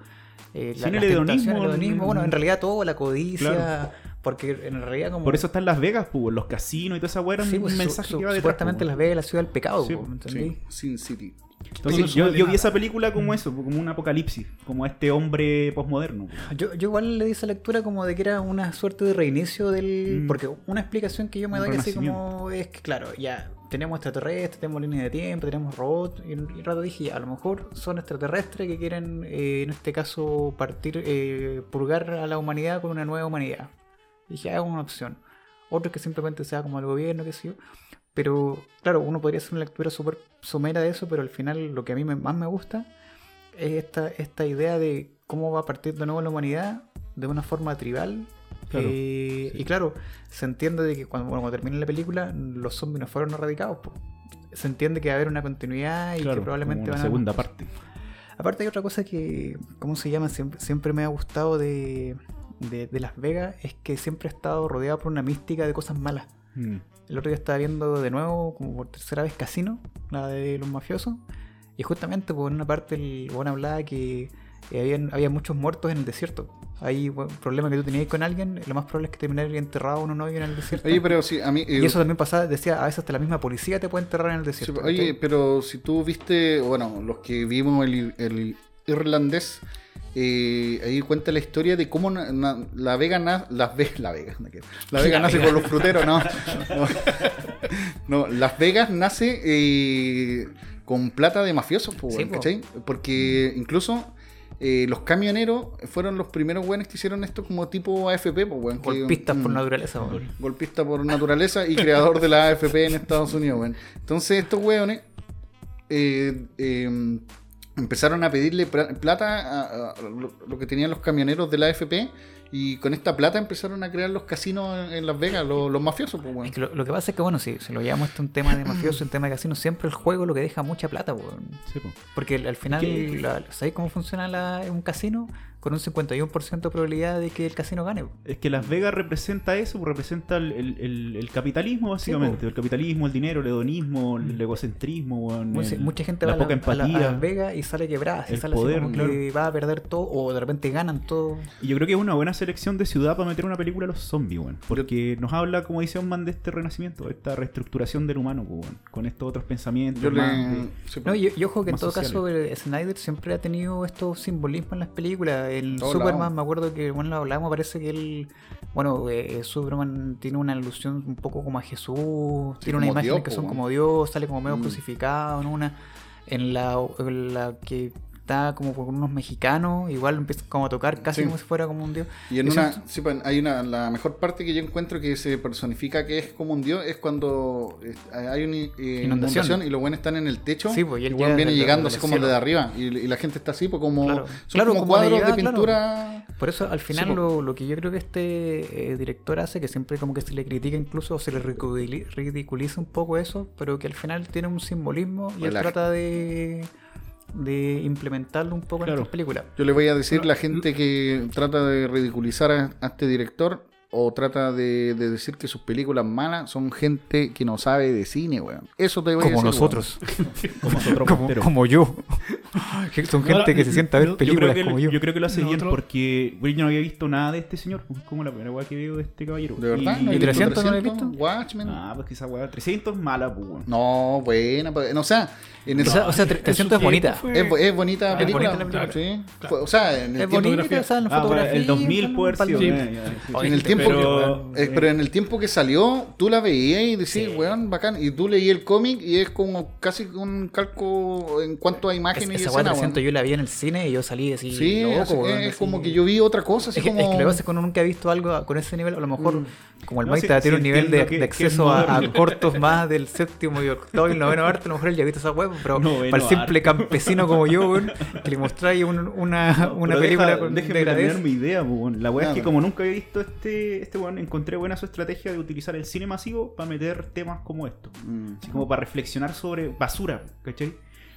eh, Sin el hedonismo, el hedonismo, el- Bueno, en realidad todo, la codicia. Claro. Porque en realidad, como. Por eso están Las Vegas, pues, los casinos y toda esa weá, era Sí, un pues, su- mensaje su- que va detrás. supuestamente pues, Las Vegas es la ciudad del pecado, Sí, po, ¿me entendí? Sí, Sin City. Entonces, yo, vi esa película como eso, como un apocalipsis, como este hombre posmoderno. Yo, yo igual le di esa lectura como de que era una suerte de reinicio del... Mm. Porque una explicación que yo me Un doy así como es que, claro, ya tenemos extraterrestres, tenemos líneas de tiempo, tenemos robots, y un rato dije, a lo mejor son extraterrestres que quieren, eh, en este caso, partir, eh, purgar a la humanidad con una nueva humanidad. Dije, ah, es una opción. Otro que simplemente sea como el gobierno, qué sé yo. Pero, claro, uno podría hacer una lectura súper somera de eso, pero al final lo que a mí me- más me gusta es esta, esta idea de cómo va a partir de nuevo la humanidad de una forma tribal. Claro, Eh, sí. Y claro, se entiende de que cuando, bueno, cuando termine la película, los zombies no fueron erradicados. po. Se entiende que va a haber una continuidad y Claro, que probablemente como van una a... segunda parte. Aparte hay otra cosa que, ¿cómo se llama? Siempre, siempre me ha gustado de, de, de Las Vegas, es que siempre ha estado rodeado por una mística de cosas malas. Mm. El otro día estaba viendo de nuevo, como por tercera vez, Casino, la de los mafiosos. Y justamente por una parte el bueno hablaba que eh, habían, había muchos muertos en el desierto. Hay bueno, problema que tú tenías con alguien, lo más probable es que terminaras enterrado uno novio en el desierto. Oye, pero sí, a mí... eh, y eso también pasaba, decía, a veces hasta la misma policía te puede enterrar en el desierto. oye, pero si tú viste, bueno, los que vimos el, el irlandés, eh, ahí cuenta la historia de cómo na- na- la Vega nace, Las Vegas, la Vega, la nace con los fruteros, no. No, No, Las Vegas nace eh, con plata de mafiosos, pues, Sí, po. ¿cachai? Porque incluso eh, los camioneros fueron los primeros weones que hicieron esto como tipo AFP, pues, weón, que- Golpistas por mm, naturaleza. weón. golpista por naturaleza y creador de la AFP en Estados Unidos, weón. Entonces estos weones eh, eh, empezaron a pedirle plata a, lo que tenían los camioneros de la AFP y con esta plata empezaron a crear los casinos en, en Las Vegas, los, los mafiosos, pues, weón. Es que lo, lo que pasa es que, bueno, si, si lo llevamos a un tema de mafioso, un tema de casino, siempre el juego lo que deja mucha plata. Sí, po. Porque al al final, ¿sabéis cómo funciona la- un casino? Con un 51% de probabilidad de que el casino gane. Es que Las Vegas representa eso, pues, representa el, el- el- el capitalismo, básicamente. el capitalismo, el dinero, el hedonismo, el egocentrismo, weón, Mucha, el- mucha gente la va a, la- a la- a. Las Vegas y sale quebrada. el sale poder, así como que va a perder todo o de repente ganan todo. Y yo creo que es una buena selección de ciudad para meter una película a los zombies. Porque nos habla, como dice Onman, de este renacimiento, de esta reestructuración del humano, pues. Con estos otros pensamientos. Yo más le... de- sí, No, y, y ojo que en todo sociales. caso eh, Snyder siempre ha tenido estos simbolismos en las películas. El Superman, me acuerdo que bueno lo hablamos, parece que él, bueno, eh, Superman tiene una alusión un poco como a Jesús, tiene una imagen Dios, que son como Dios, sale como medio Mm. crucificado en una, en la, en la que está como con unos mexicanos, igual empieza como a tocar casi Sí. como si fuera como un dios. Y en Eso- una, sí, pues, hay una, la mejor parte que yo encuentro que se personifica que es como un dios es cuando eh, hay una eh, Inundación. inundación y los buenos están en el techo. Sí, pues, y el llega viene llegando así como desde arriba y, y la gente está así, pues como Claro. son Claro, como, cuadros de claro. pintura. Por eso al final Sí, po. lo, lo que yo creo que este eh, director hace, que siempre como que se le critica incluso o se le ridiculi- ridiculiza un poco eso, pero que al final tiene un simbolismo y él trata de, de implementarlo un poco Claro. en esta película. Yo le voy a decir la gente que trata de ridiculizar a, a este director o trata de, de decir que sus películas malas son gente que no sabe de cine, weón. Eso te voy a Como decir. nosotros, Como nosotros, como, pero- como yo. Que Son No, gente que se yo- sienta a ver yo- Yo películas que, como yo. yo creo que lo hace bien Nosotros- porque bueno, yo no había visto nada de este señor. pues, Como la primera weá que veo de este caballero. ¿De verdad? Y- ¿No ¿Y has visto 300 no lo has visto? Watchmen. Ah, pues que esa weá 300 es mala, pues. weón. No, buena. pues, O sea, en el, O sea, o sea, en su 300 es bonita. fue- es, es bonita Es película. bonita la película. Sí. Claro. O sea, en el Es tiempo bonita, o sea, en la Ah, fotografía. el 2000 tal, puede sí. en el tiempo pero, que, eh, pero en el tiempo que salió, tú la veías y decías, Sí. weón, bacán. Y tú leí el cómic y es como casi un calco en cuanto a Es- imágenes y esa escena, 300 weón. yo la vi en el cine y yo salí así Sí, loco, es, weón, es así. como que yo vi otra cosa, así Es que, como... es que lo que pasa es que uno nunca ha visto algo con ese nivel, a lo mejor Mm. como el No, Maita sí- tiene sí un nivel de, que- acceso es a, cortos más del séptimo y octavo y el noveno arte, a lo mejor él ya ha visto esa web, pero Noveno para el simple arte. campesino como yo, weón, que le mostráis un- una, una película deja- con degradez. terminar mi idea, weón. La weá es que como nunca había visto este, este weón, encontré buena su estrategia de utilizar el cine masivo para meter temas como estos. Mm. Así como para reflexionar sobre basura, ¿cachai?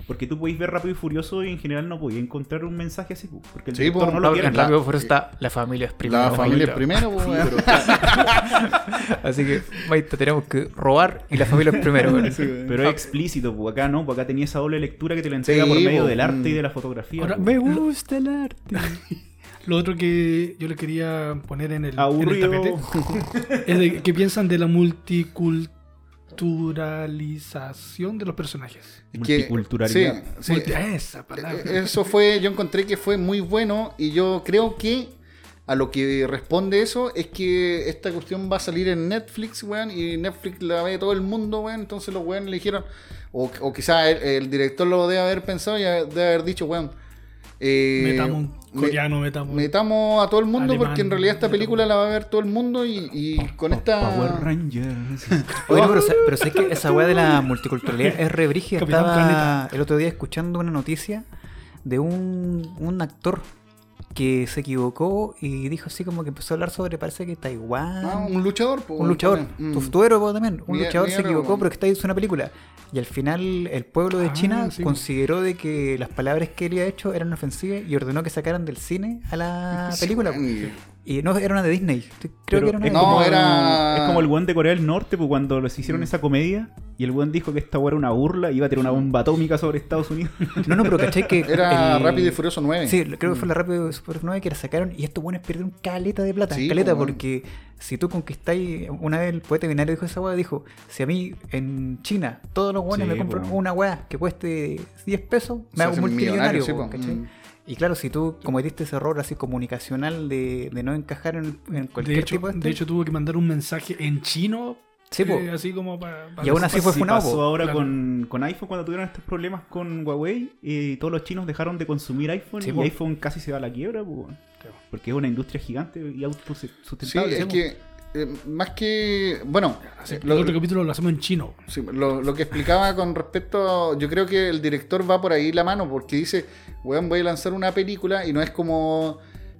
Porque tú podéis ver Rápido y Furioso y en general no podéis encontrar un mensaje así, pues, porque el Sí, director pues, no lo quiere. en Rápido por eso está la familia es primero. La familia es primero, pues, weón. Así que, Maita, tenemos que robar y la familia es primero. weón. Pero es explícito, pues acá no, pues acá tenía esa doble lectura que te la entrega Sí, por medio pues, del arte y mm. de la fotografía. Ahora, pues. Me gusta el arte. Lo otro que yo le quería poner en el, en el tapete es de que piensan de la multiculturalización de los personajes. Es que- Multiculturalidad. sí, sí. Multi- esa palabra. Eh, Eso fue, yo encontré que fue muy bueno y yo creo que a lo que responde eso es que esta cuestión va a salir en Netflix, weón, y Netflix la ve todo el mundo, weón, entonces los weones le dijeron, o, o quizás el, el director lo debe haber pensado y debe haber dicho, weón, eh, metamos coreano, metamos. metamos a todo el mundo Alemán, porque en realidad esta película la va a ver todo el mundo y, y con esta... Power Rangers. Oye, pero, pero sé que esa weá de la multiculturalidad es re brígida. Capitán Estaba Planeta. el otro día escuchando una noticia de un, un actor que se equivocó y dijo así como que empezó a hablar sobre, parece que Taiwán. Ah, un luchador. po, un luchador, Mm. tu, tu héroe también, un Mi- luchador mi se héroe, equivocó, weón. pero que está hizo una película. Y al final el pueblo de Ah, China sí. consideró de que las palabras que él había hecho eran ofensivas y ordenó que sacaran del cine a la Sí, película. weón. Y no, era una de Disney. Creo Pero que era una es de no, como, era- Es como el weón de Corea del Norte, pues cuando les hicieron Mm. esa comedia y el weón dijo que esta weá era una burla y iba a tirar una bomba atómica sobre Estados Unidos. No, no, pero caché que. Era el- Rápido y Furioso 9. Sí, creo que fue la Rápido y Furioso 9 que la sacaron y estos buenos perdieron caleta de plata. Sí, caleta, pues, bueno. porque si tú conquistáis. Una vez el poeta binario dijo esa weá, dijo: Si a mí en China todos los buenos Sí, me compran pues. una weá que cueste 10 pesos, Se me hago hacen multimillonario. millonarios, sí, po, pues. ¿cachai? Mm. Y claro, si tú cometiste ese error así comunicacional de, de no encajar en, en cualquier De hecho, tipo de. de hecho, tuvo que mandar un mensaje en chino. Sí, eh, así como para. Y aún así fue Sí funado, pasó ahora Claro. con, con iPhone cuando tuvieron estos problemas con Huawei y todos los chinos dejaron de consumir iPhone Sí, y po. iPhone casi se va a la quiebra, porque es una industria gigante y Sí, autosustentable. es que eh, más que. Bueno, lo, el otro capítulo lo hacemos en chino. sí, lo- lo que explicaba con respecto. Yo creo que el director va por ahí la mano porque dice: Weón, voy a lanzar una película y no es como.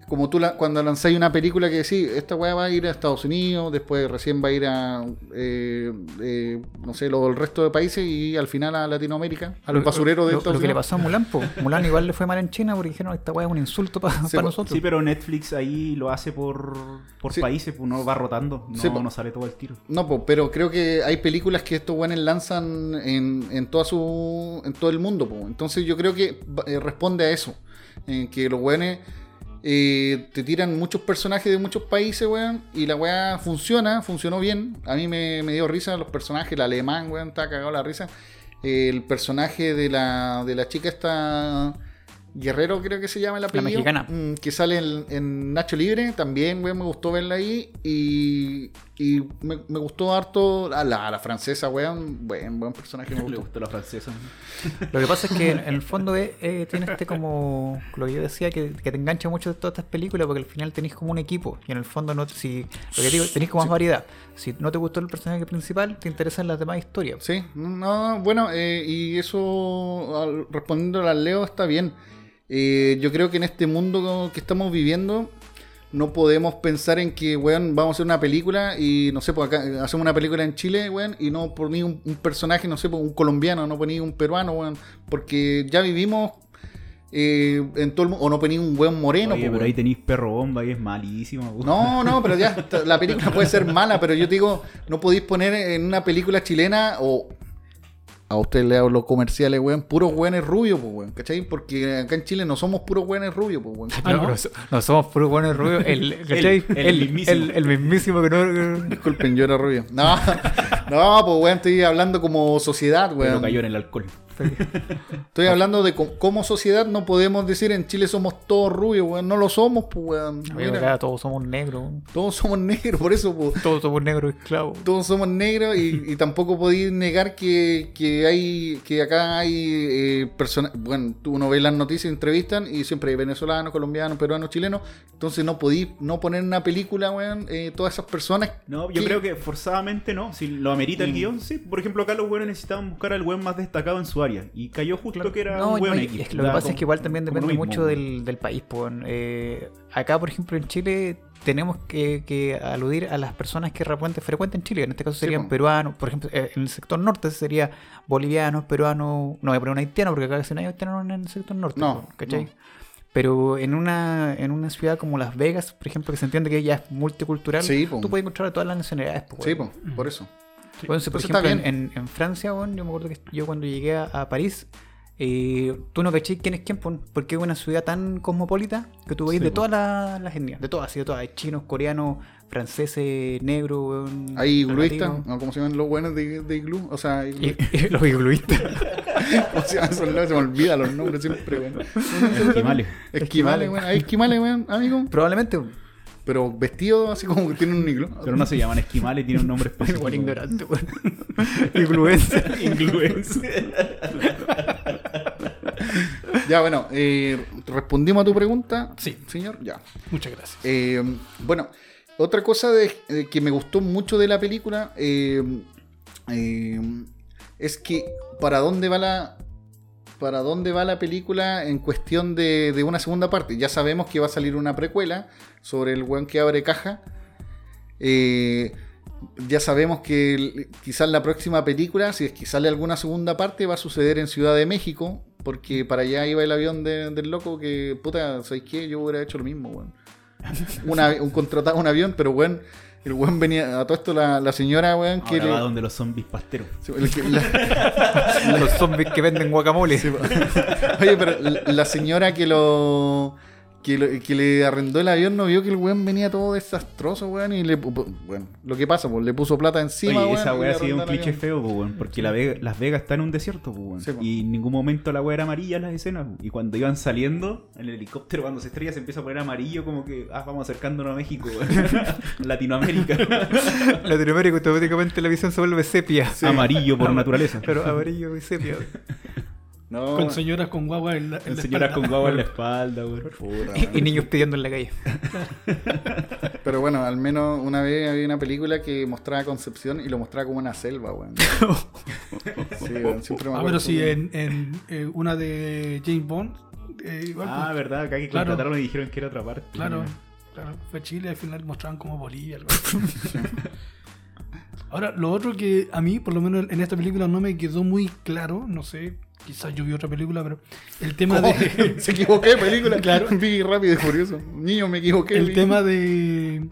Como tú la- cuando lanzáis una película que decís, esta weá va a ir a Estados Unidos, después recién va a ir a, eh, eh, no sé, lo, el resto de países y al final a Latinoamérica, a los basureros de Lo, Estados lo que le pasó a Mulan, po. Mulan igual le fue mal en China porque dijeron: Esta weá es un insulto para nosotros. Sí, pero Netflix ahí lo hace por, por Sí. países, pues no va rotando, no, Sí, po. no sale todo el tiro. No, po, pero creo que hay películas que estos buenos lanzan en, en, toda su, en todo el mundo. po. Entonces yo creo que eh, responde a eso. En que los weones eh, te tiran muchos personajes de muchos países, weón. Y la weá funciona, funcionó bien. A mí me, dio risa los personajes. El alemán, weón, estaba cagado la risa. El personaje de la, de la chica esta... Guerrero creo que se llama el apellido. mexicana. mm, que sale en, en Nacho Libre. También, weón, me gustó verla ahí. Y, y me, me gustó harto a la, a la francesa, weón. Buen, buen personaje, me Le gustó. la francesa. Lo que pasa es que en el fondo es, eh, tiene este como lo que yo decía que, que te engancha mucho de todas estas películas porque al final tenéis como un equipo y en el fondo no si lo que digo tenéis como más variedad si no te gustó el personaje principal te interesan las demás historias Sí, no, bueno, eh, y eso, al- respondiendo al Leo, está bien. Eh, yo creo que en este mundo que estamos viviendo, no podemos pensar en que, weón, vamos a hacer una película y, no sé, pues acá eh, hacemos una película en Chile, weón, y no poní un, un personaje, no sé, pues un colombiano, no poní un peruano, weón, porque ya vivimos eh, en todo el mundo, o no poní un weón moreno, Oye, pues, pero weón. ahí tenéis perro bomba y es malísimo. weón. No, no, pero ya la película puede ser mala, pero yo te digo, no podéis poner en una película chilena o a usted le hablo comerciales, weón, puros weones rubios, pues, weón, ¿cachai? Porque acá en Chile no somos puros weones rubios, pues, weón. Ah, no, ¿no? pero no somos puros buenos rubios el, ¿cachai? El- el mismísimo. el, el mismísimo que no Disculpen, yo era rubio. No, no, pues, weón, estoy hablando como sociedad, Pero weón. cayó en el alcohol. Estoy hablando de como sociedad no podemos decir en Chile somos todos rubios, weón. No lo somos, pues, weón. Oye, Mira, acá todos somos negros todos somos negros, por eso, pues. todos somos negros esclavos todos somos negros y, y tampoco podéis negar que, que hay que acá hay eh, personas bueno tú uno ve las noticias entrevistan y siempre hay venezolanos colombianos peruanos chilenos entonces no podéis no poner en una película weón eh, todas esas personas No, yo que- creo que forzadamente no. Si lo amerita el Mm. guion, sí. Por ejemplo, acá los buenos necesitaban buscar al buen más destacado en su área. Y cayó justo que era No, un buen no, X. es que lo que pasa es que igual también depende mucho del, del país. pues, eh, acá, por ejemplo, en Chile tenemos que, que aludir a las personas que frecuentan, frecuentan Chile. En este caso Sí, serían peruanos. Por ejemplo, eh, en el sector norte sería bolivianos, peruanos. No voy a poner un haitiano porque acá casi no hay haitianos en el sector norte. No, ¿cachai? no. Pero en una, en una ciudad como Las Vegas, por ejemplo, que se entiende que ya es multicultural, Sí, tú puedes encontrar a todas las nacionalidades. sí po, por eso Bueno, por ejemplo, en, Francia, bueno, yo me acuerdo que yo cuando llegué a, a París, eh, tú no caché quién es quién, porque es una ciudad tan cosmopolita que tú veis Sí, de todas las las etnias, de todas, sí, de todas, hay chinos, coreanos, franceses, negros, weón, hay igluistas. ¿no? ¿cómo se llaman los buenos de, de iglú? o sea Y, iglu- y los igluistas. ¿cómo se llaman esos locos? se me olvidan los nombres siempre weón Esquimales. esquimales weón hay esquimales weón amigo Probablemente, pero vestidos así como que tienen un iglú Pero no se llaman esquimales, tienen un nombre específico. igual ignorante, weón. Influencer. Ya, bueno, eh, respondimos a tu pregunta. Sí. Señor, ya. Muchas gracias. Eh, bueno, otra cosa de, de que me gustó mucho de la película eh, eh, es que para dónde va la para dónde va la película en cuestión de, una segunda parte. Ya sabemos que va a salir una precuela sobre el weón que abre caja. Eh, ya sabemos que quizás la próxima película, si es que sale alguna segunda parte, va a suceder en Ciudad de México, porque para allá iba el avión de- del loco que, puta, ¿sabéis qué? Yo hubiera hecho lo mismo, weón. Un contratar un avión, pero weón, el weón venía, a todo esto la, la señora, weón, que... Ahora le- va donde los zombies pasteros. el que- la- los zombies que venden guacamole. Oye, pero la señora que lo, que lo- que le arrendó el avión no vio que el weón venía todo desastroso, weón, y le bueno, lo que pasa, pues le puso plata encima, Oye, weón, esa weá ha sido un cliché avión. feo, pues, weón, porque la Vega- Las Vegas está en un desierto, pues, weón. Sí, y en ningún momento la weá era amarilla en las escenas. pues. Y cuando iban saliendo, en el helicóptero, cuando se estrella, se empieza a poner amarillo, como que, ah, vamos acercándonos a México, weón. Latinoamérica. Latinoamérica automáticamente la visión se vuelve sepia. Amarillo por naturaleza. Pero amarillo y sepia. No, Con señoras con guagua en la, en En la señoras espalda. con guagua en la espalda, weón. puta, Y, y niños pidiendo en la calle. Pero bueno, al menos una vez había una película que mostraba Concepción y lo mostraba como una selva, weón. Sí, weón, siempre me Ah, pero sí, que- en, en eh, una de James Bond. eh, igual, Ah, pues, verdad, acá que Claro. contrataron y dijeron que era otra parte. Claro, claro. Fue Chile, al final mostraban como Bolivia. algo. Ahora, lo otro que a mí, por lo menos en esta película, no me quedó muy claro, no sé, quizás yo vi otra película, pero el tema ¿Cómo? de. Se equivoqué, película. Claro. Vi rápido y furioso. Niño, me equivoqué. el vi- tema de.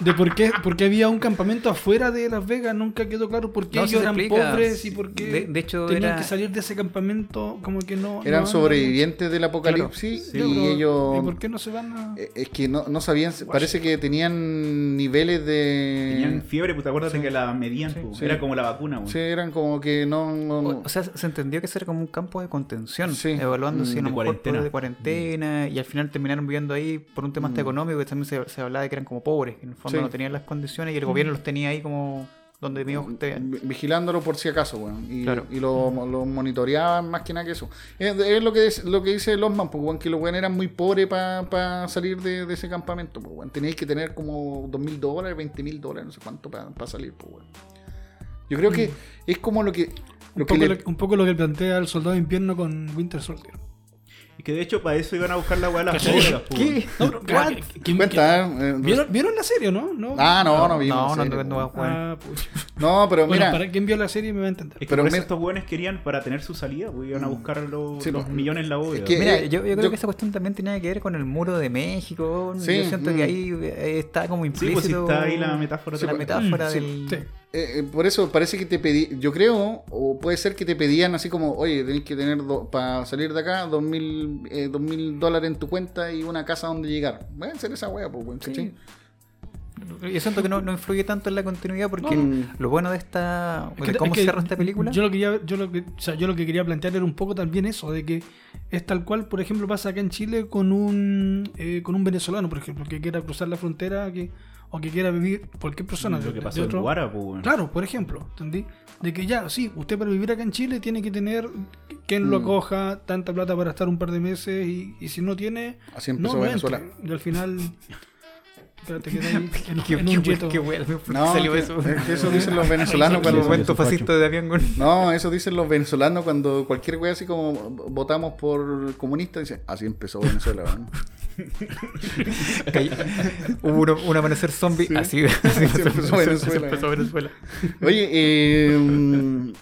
De por qué, por qué había un campamento afuera de Las Vegas, nunca quedó claro por qué No, sí ellos eran explica. pobres y por qué De- de hecho, tenían era- que salir de ese campamento como que no... Eran no- sobrevivientes del apocalipsis Sí, y pero, ellos... ¿Y por qué no se van a...? eh, Es que no, no sabían, parece que tenían niveles de... Tenían fiebre, pues te acuerdas de que la medían, Sí. pues. Sí. Era como la vacuna. Sí, eran como que no... no- O, o sea, se entendió que era como un campo de contención, Sí. evaluando si a Mm, de mejor cuarentena. de cuarentena, y al final terminaron viviendo ahí por un tema hasta Mm. económico, que también se, se hablaba de que eran como pobres, en el fondo Sí. no tenían las condiciones y el gobierno los tenía ahí como donde vean. vi- vigilándolo por si acaso, weón. Y, Claro. y lo, lo monitoreaban más que nada que eso. Es, es lo que es- lo que dice Losman, pues, weón, que los weones eran muy pobres para salir de, de ese campamento, pues, que tener como dos mil dólares, 20 mil dólares, no sé cuánto para salir, pues, weón. Yo creo que es como lo que... Un que poco, le- lo, un poco lo que plantea el soldado de invierno con Winter Soldier. Que de hecho para eso iban a buscar la weá de las ¿Cachai? bolas, pues. ¿Qué? No, pero? ¿qué- qué- Cuenta, ¿eh? ¿Vieron, ¿Vieron la serie o no? No, Ah, no, no vimos. No, no, no, a jugar. Ah. No, pero Bueno, mira... para quien vio la serie me va a entender. Es que Pero por eso mira- estos weones querían para tener su salida, pues iban a buscar los, Sí, los pues, millones en la bóveda. que- Mira, eh, yo, yo creo yo- que esa cuestión también tenía que ver con el muro de México. Sí, yo siento mm. que ahí eh, está como sí, implícito. pues si está ahí la metáfora. la de- metáfora Mm, sí, del. Sí. Eh, eh, por eso parece que te pedí, yo creo, o puede ser que te pedían así como, oye, tenés que tener para salir de acá dos mil, eh, dos mil dólares en tu cuenta y una casa donde llegar. Voy a hacer esa wea, pues, weón, ¿cachai? Yo siento que no, no influye tanto en la continuidad porque No. lo bueno de esta. Es de que- cómo es que cierra esta película. Yo lo, que ya- yo, lo que, o sea, yo lo que quería plantear era un poco también eso, de que es tal cual, por ejemplo, pasa acá en Chile con un eh, con un venezolano, por ejemplo, que quiera cruzar la frontera que, o que quiera vivir, cualquier persona de, Lo que de pasó en otro- Guara, pues. Claro, por ejemplo, ¿entendí? De que ya, sí, usted para vivir acá en Chile tiene que tener quien lo Mm. acoja, tanta plata para estar un par de meses y, y si no tiene, Así no, empezó no Venezuela. entre. Y al final, espérate, queda ahí en, Qué, en un qué, yeto. qué wea, ¿por qué No, salió que- eso? es que eso dicen los venezolanos cuando... Eso, fascista de Gon. No, eso dicen los venezolanos cuando cualquier wea así como votamos por comunista, dicen, así empezó Venezuela. Cay- Hubo un, un amanecer zombie. Así, así empezó Venezuela. empezó Venezuela. Oye, eh,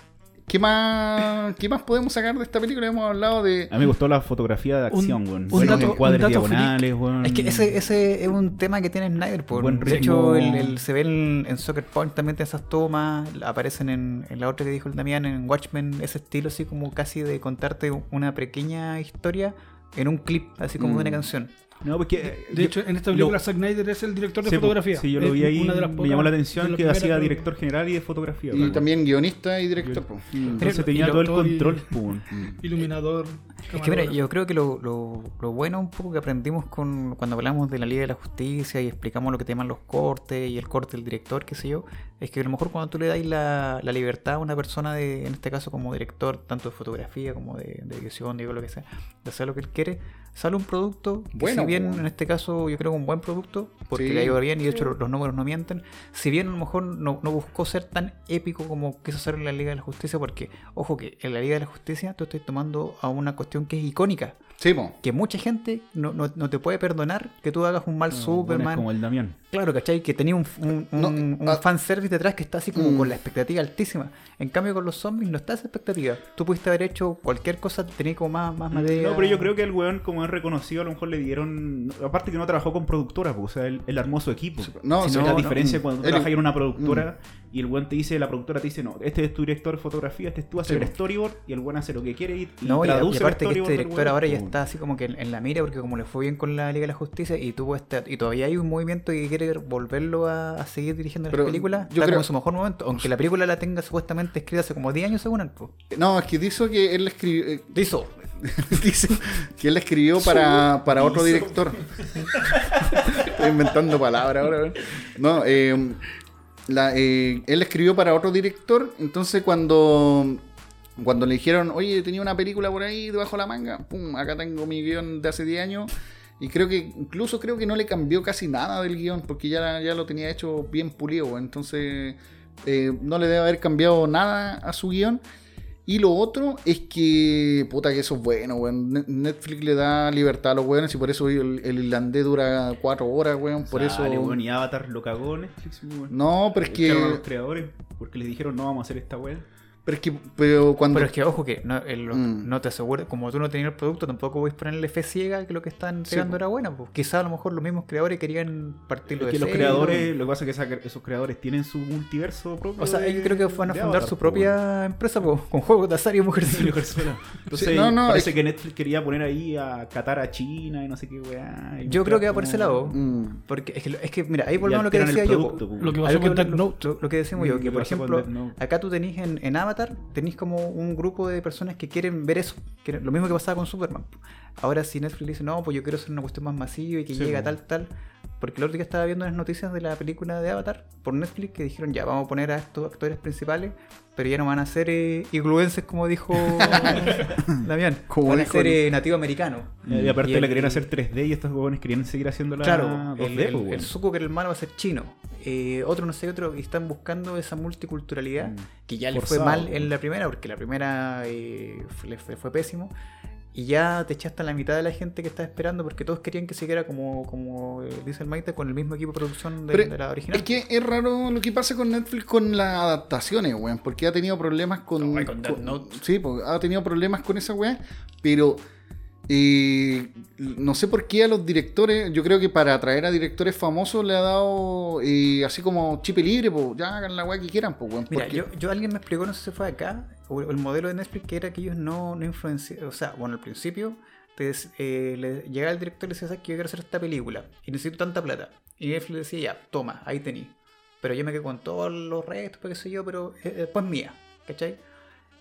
¿qué más qué más podemos sacar de esta película? Hemos hablado de... A mí me gustó la fotografía de Un- acción, weón. un Buenos dato- encuadres un dato diagonales, weón. Es que ese, ese es un tema que tiene Snyder. Por, Buen de hecho, el, el- se ve en, en Soccer Punch también esas tomas. Aparecen en, en la otra que dijo el Damián, en Watchmen, ese estilo así como casi de contarte una pequeña historia en un clip, así como de una Mm. canción. No, porque... De hecho, en esta película Zack Snyder es el director de Sí, fotografía. Sí, yo lo vi ahí. una de las me llamó la atención que hacía director general y de fotografía. Y también guionista y director. pues. Mm. Entonces tenía todo el lo- y- control. Iluminador. Es que mira, yo creo que lo, lo, lo bueno un poco que aprendimos con cuando hablamos de la Liga de la Justicia y explicamos lo que te llaman los cortes y el corte del director, qué sé yo, es que a lo mejor cuando tú le das la, la libertad a una persona, de, en este caso como director, tanto de fotografía como de, de edición, digo lo que sea, de hacer lo que él quiere, sale un producto que Bueno, si bien pues. en este caso yo creo que un buen producto, porque Sí. le ha ido bien y de hecho los números no mienten, si bien a lo mejor no, no buscó ser tan épico como quiso hacer en la Liga de la Justicia, porque ojo que en la Liga de la Justicia tú estás tomando a una cuestión que es icónica Sí, po. que mucha gente no, no, no te puede perdonar que tú hagas un mal Bueno, es Superman. como el Damián. Claro, ¿cachai? Que tenía un, un, No, un, un ah, fanservice detrás que está así como mm. con la expectativa altísima. En cambio, con los zombies no está esa expectativa. Tú pudiste haber hecho cualquier cosa, tenías como más, más materia. No, pero yo creo que el weón, como es reconocido, a lo mejor le dieron. Aparte que no trabajó con productoras, pues, o sea, él, él armó su equipo. No, Si la no, diferencia mm. cuando tú Él- trabajas en una productora y el weón te dice, la productora te dice, no, este es tu director de fotografía, este es tú haces Sí. el storyboard y el weón hace lo que quiere y, y No, y, y traduce el aparte que este director ahora ya está así como que en, en la mira, porque como le fue bien con la Liga de la Justicia y tuvo este, y todavía hay un movimiento que quiere volverlo a, a seguir dirigiendo Pero las películas, yo está creo- como en su mejor momento, aunque la película la tenga supuestamente escrita hace como 10 años según él. No, es que dice que él escribió. eh, Dice, que él escribió para, para otro director. Estoy inventando palabras ahora. No, eh, la, eh, él escribió para otro director. Entonces, cuando, cuando le dijeron, oye, tenía una película por ahí debajo de la manga, pum, acá tengo mi guion de hace 10 años. Y creo que, incluso creo que no le cambió casi nada del guion, porque ya, ya lo tenía hecho bien pulido. weón. Entonces, eh, no le debe haber cambiado nada a su guion. Y lo otro es que, puta, que eso es bueno, weón. Ne- Netflix le da libertad a los weones y por eso el, el irlandés dura cuatro horas, weón. Por Sale, eso. weón, y Avatar lo cagó Netflix, weón. No, pero es Echaron a los que. creadores porque les dijeron no vamos a hacer esta weá. Pero es que pero cuando Pero es que, ojo, que no, el- Mm. no te asegura, como tú no tenías el producto, tampoco puedes ponerle fe ciega que lo que están entregando era bueno. Pues. Quizás a lo mejor los mismos creadores querían partirlo Es de que los cero. creadores, lo que pasa es que esa- esos creadores tienen su multiverso propio. O sea, de- ellos creo que van a de fundar Avatar, su propia empresa con juegos de azar y mujeres. Sí, Mujerzuela. Entonces, Sí, no, no, parece es- que Netflix quería poner ahí a Qatar a China y no sé qué weá. Yo creo que va por ese lado. Mm. Porque es que, es que, mira, ahí volvemos a lo que decía yo. producto, po. Lo que A pasó con lo, lo- Note. lo- que decimos yo, Mm, que por que ejemplo, acá tú tenés en, en Avatar, tenés como un grupo de personas que quieren ver eso, que lo mismo que pasaba con Superman. Ahora si Netflix dice, no, pues yo quiero hacer una cuestión más masiva y que Sí, llega po. tal, tal. Porque el otro día estaba viendo las noticias de la película de Avatar por Netflix que dijeron, ya, vamos a poner a estos actores principales, pero ya no van a ser eh, igluenses como dijo Damián, Como van a ser el- eh, nativo americano. Y aparte Y el- la querían hacer 3D y estos jóvenes querían seguir haciendo la Claro, 2D. el, el, pues, el weón. Zuko que era el malo va a ser chino. Eh, otro no sé, otro, y están buscando esa multiculturalidad Mm. que ya le fue mal en la primera, porque la primera eh, le fue, fue pésimo. Y ya te echaste a la mitad de la gente que estaba esperando, porque todos querían que siguiera como, como eh, dice el Maite, con el mismo equipo de producción de, la original. Es que es raro lo que pasa con Netflix con las adaptaciones, weón, porque ha tenido problemas con... Ay, con Death Note. Sí, pues, ha tenido problemas con esa weá, pero eh, no sé por qué a los directores, yo creo que para atraer a directores famosos le ha dado eh, así como chip libre, pues ya hagan la weá que quieran, pues, weón. Mira, yo, yo alguien me explicó, no sé si fue acá, o el modelo de Netflix que era que ellos no, no influenciaban, o sea, bueno, al principio dec- eh, le llegaba el director y le decía, "Sabes que yo quiero hacer esta película y necesito tanta plata. Y Netflix decía, ya, toma, ahí tení. Pero yo me quedo con todos los restos, pues, qué sé yo, pero eh, después mía, ¿cachai?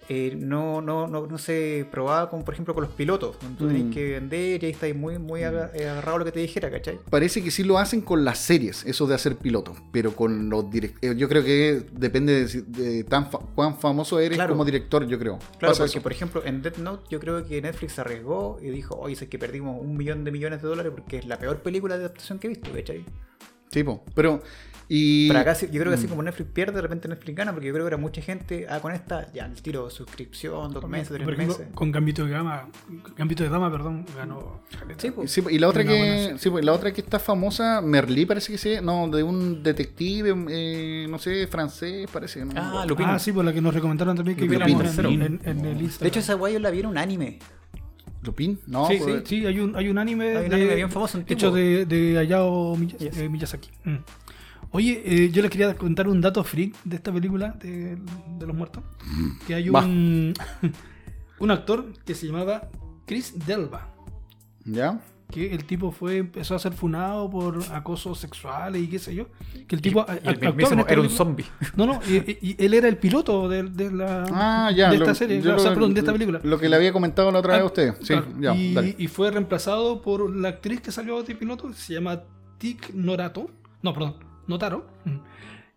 Eh, no, no, no, no se probaba con, por ejemplo, con los pilotos, donde tú Mm. tenés que vender y ahí estáis muy, muy aga- eh, agarrado a lo que te dijera, ¿cachai? Parece que sí lo hacen con las series, eso de hacer pilotos, pero con los directores, yo creo que depende de, de tan fa- cuán famoso eres Claro. como director, yo creo. Claro, Pasa porque eso. por ejemplo en Death Note yo creo que Netflix se arriesgó y dijo, oye, sé que perdimos un millón de millones de dólares porque es la peor película de adaptación que he visto, ¿cachai? Sí, po, pero... Y... Pero acá sí- yo creo que así Mm. como Netflix pierde, de repente Netflix gana, porque yo creo que era mucha gente, ah, con esta, ya, el tiro, suscripción, dos meses, tres ejemplo, meses. con Gambito de Gama, Gambito de Dama, perdón, ganó. Sí, pues. Sí, y la otra que sí, pues, la otra que está famosa, Merlí parece que sí, no, de un detective, eh, no sé, francés, parece. No Ah, acuerdo. Lupin. Ah, sí, por la que nos recomendaron también que Lupin viéramos en, en- en el Instagram. De hecho, esa guay yo la vi en un anime. Lupin, no, sí, pues, sí, sí, hay un, hay un anime, Hay un de- anime bien famoso, un hecho tipo. de, de Hayao Miya- Yes. eh, Miyazaki. Mm. Oye, eh, yo les quería contar un dato freak de esta película de, de los muertos. Que hay un, un actor que se llamaba Chris Delva. ¿Ya? Que el tipo fue, empezó a ser funado por acoso sexual y qué sé yo. Que el tipo Y a- el esta era un zombie. No, no, y, y- y él era el piloto de, de la Ah, ya. de lo- esta serie, o sea, lo- perdón, de esta película. Lo que le había comentado la otra vez a usted. Sí, Claro, ya, y, dale. y fue reemplazado por la actriz que salió de piloto, que se llama Tic Norato. No, perdón, Notaro.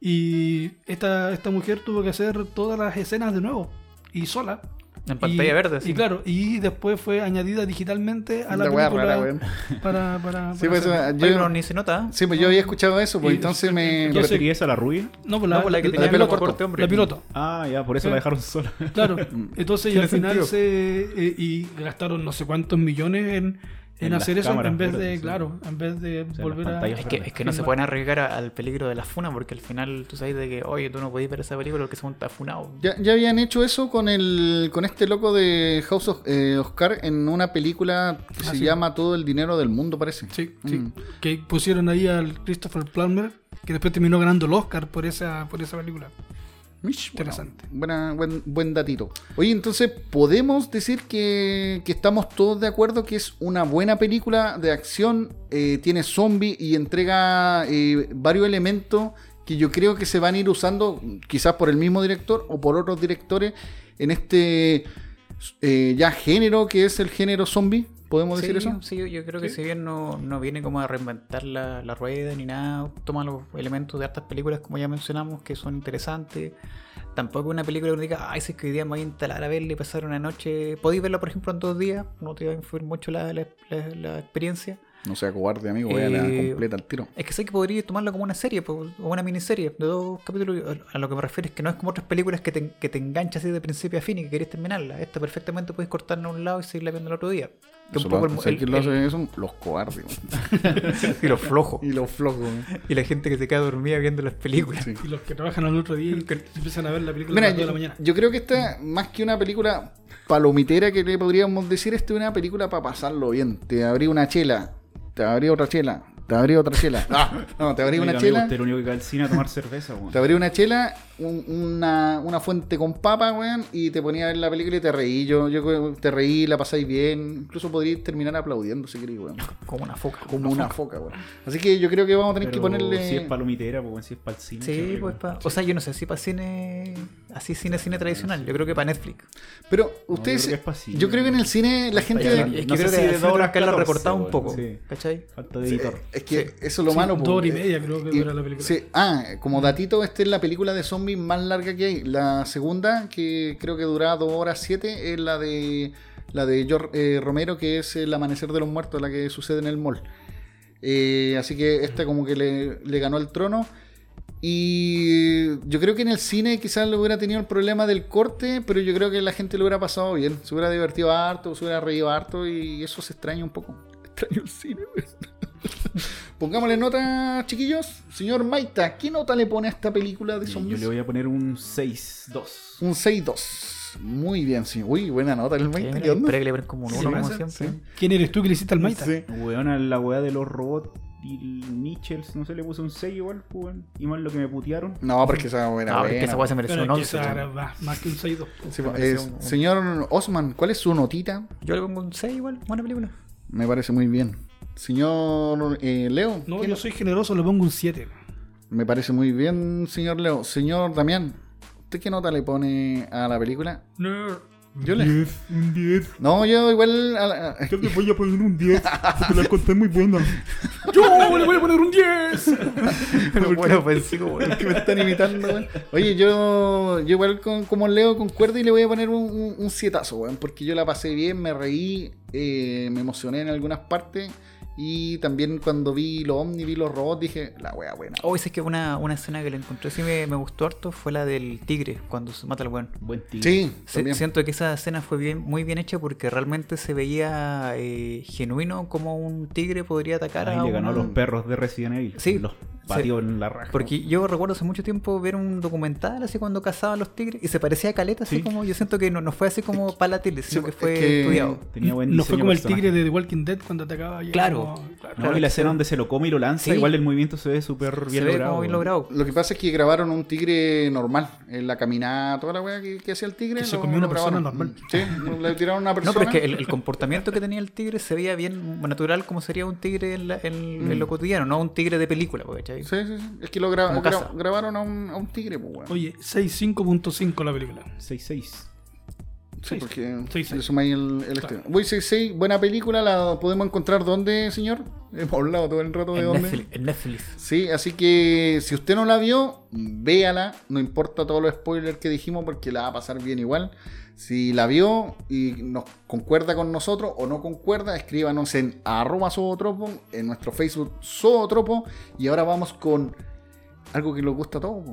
Y esta, esta mujer tuvo que hacer todas las escenas de nuevo. Y sola. En pantalla Y- verde, Y sí. claro, y después fue añadida digitalmente a la, La película rara, weón. para, para, Sí, para pues, hacer- yo, pero ni se nota. sí, pues yo había escuchado eso, pues Y- entonces me... ¿Qué esa a la rubia? No, pues No, la, pues la que la- tenía la pelo corto, hombre. la piloto. Ah, ya, por eso Sí. la dejaron sola. Claro, entonces y al final sentido. se eh, y gastaron no sé cuántos millones en, en hacer eso cámaras en vez de, sí. claro, en vez de sea, volver a Es que, es que no se pueden arriesgar a- al peligro de la funa, porque al final tú sabes de que, oye, tú no podías ver esa película porque se está funado. Ya, ya habían hecho eso con el con este loco de House of eh, Oscar en una película que Ah, se sí. llama Todo el dinero del mundo, parece. Sí, sí. Mm. Que pusieron ahí al Christopher Plummer, que después terminó ganando el Oscar por esa, por esa película. Mish, Interesante. buena- buen, buen datito. Oye, entonces, ¿podemos decir que, que estamos todos de acuerdo que es una buena película de acción? eh, tiene zombie y entrega eh, varios elementos que yo creo que se van a ir usando quizás por el mismo director o por otros directores en este eh, ya género que es el género zombie. ¿Podemos decir eso? sí, yo- creo que si bien no, no viene como a reinventar la, la rueda ni nada, toma los elementos de hartas películas, como ya mencionamos, que son interesantes. Tampoco es una película que uno diga, ay, si es que hoy día me voy a instalar a verla y pasar una noche. Podéis verla, por ejemplo, en dos días, no te va a influir mucho la, la- experiencia. No sea cobarde, amigo, voy a la Eh, completa al tiro. Es que sé que podría tomarlo como una serie o una miniserie de dos capítulos. A lo que me refiero es que no es como otras películas que te, que te enganchas así de principio a fin y que querés terminarla. Esta perfectamente puedes cortarla a un lado y seguirla viendo el otro día. Que un Eso poco lo- el- ¿sabes el- lo hace el- eso? Los cobardes. y los flojos. y los flojos. Y la gente que se queda dormida viendo las películas. Sí. Y los que trabajan al otro día y que empiezan a ver la película Mira, a las 2 de la mañana. yo creo que esta, más que una película palomitera que le podríamos decir, esta es una película para pasarlo bien. Te abrí una chela, te abrí otra chela, te abrí otra chela. Ah, no, te abrí una amigo, chela. Es el único que al cine a tomar cerveza. Te abrí una chela, un- una, una fuente con papa, weón, y te ponía a ver la película y te reí. Yo, yo creo que te reí, la pasáis bien. Incluso podríais terminar aplaudiendo si queréis, weón. Como una foca. Como una foca, weón. Así que yo creo que vamos a tener Pero que ponerle. Si es palomitera, pues, weón, si es para el cine. Sí, pues rico. pa- O sea, yo no sé si para cine. Así cine, cine tradicional. Yo creo que para Netflix. Pero ustedes. yo creo que es pa' cine, yo creo que en el cine la gente. Es que, no creo sé que si de de dos horas que lo 14, recortado un poco. sí. ¿Cachai? Falta de Sí, editor. es que eso es lo Sí, malo. dos horas y media creo que Y- dura la película. sí. Ah, como datito, esta es la película de zombies más larga que hay. La segunda, que creo que dura 2 horas 7, es la de la de George eh, Romero, que es El Amanecer de los Muertos, la que sucede en el mall. Eh, así que esta como que le, le ganó el trono. Y yo creo que en el cine quizás le hubiera tenido el problema del corte, pero yo creo que la gente lo hubiera pasado bien. Se hubiera divertido harto, se hubiera reído harto y eso se extraña un poco. Extraño el cine. Pongámosle nota, chiquillos. Señor Maita, ¿qué nota le pone a esta película de Yo zombies? le voy a poner un 6-2. Un 6-2. Muy bien, señor. Uy, buena nota el Sí, Maita. ¿Qué onda? Le como un Sí, uno, como siempre. ¿Quién eres tú que le hiciste al Maita? Sí. Weón, a la weá de los robots y el Nichels, no sé, le puse un 6 igual, pues, weón. Y más lo que me putearon. No, porque esa buena. No, porque esa weá se mereció un es que 11. esa weón. era más- que un 6-2. Sí, me es- pareció un- señor Osman, ¿cuál es su notita? Yo le pongo un 6 igual. Buena película. Me parece muy bien. Señor eh, Leo, No, ¿qué yo no- soy generoso, le pongo un 7. me parece muy bien, señor Leo. Señor Damián, ¿usted qué nota le pone a la película? Yo le... un 10. No, yo igual... a la- Yo le voy a poner un 10. Porque la conté muy buena. ¡Yo le voy a poner un 10! Pero bueno, pues sí, como bueno. que me están imitando, weón. Oye, yo, yo igual con, como Leo concuerdo y le voy a poner un, un, un sietazo, weón, porque yo la pasé bien, me reí, eh, me emocioné en algunas partes y también cuando vi los ovnis, vi los robots, dije, la wea buena. Oh, es que una, una escena que le encontré sí me, me gustó harto fue la del tigre cuando se mata al weón. Buen tío. Sí, Se- también. siento que esa escena fue bien, muy bien hecha porque realmente se veía eh, genuino como un tigre podría atacar Ahí a le ganó los perros de Resident Evil. Sí. Los en la raja. Porque yo recuerdo hace mucho tiempo ver un documental así cuando cazaban los tigres y se parecía a Caleta, así Sí. como yo siento que no, no fue así como para la tele, sino Sí, que es fue que- estudiado. Tenía buen No fue como el tigre de The Walking Dead cuando atacaba. Claro. como- claro. No, Claro, y la escena donde se lo come y lo lanza, Sí. igual el movimiento se ve súper bien logrado. bien. Lo que pasa es que grabaron un tigre normal, en la caminata, toda la wea que, que hacía el tigre. Que se comió una persona normal. Sí, le tiraron a una No, persona. pero es que el, el comportamiento que tenía el tigre se veía bien natural como sería un tigre en, la- en- en lo cotidiano, no un tigre de película, ¿cachai? Sí, sí, sí. Es que lo gra- grabaron a un, a un tigre, pues, weón. Oye, 6.5.5 la película. 6-6. Sí, porque le sumáis el, el Claro. este. Voy 6-6, buena película, la podemos encontrar dónde, señor? Hemos hablado todo el rato de En dónde. Netflix, en Netflix. Sí, así que si usted no la vio, véala, no importa todos los spoilers que dijimos porque la va a pasar bien igual. Si la vio y nos concuerda con nosotros o no concuerda, escríbanos en arroba zootropo, en nuestro Facebook zootropo. Y ahora vamos con algo que nos gusta a todos,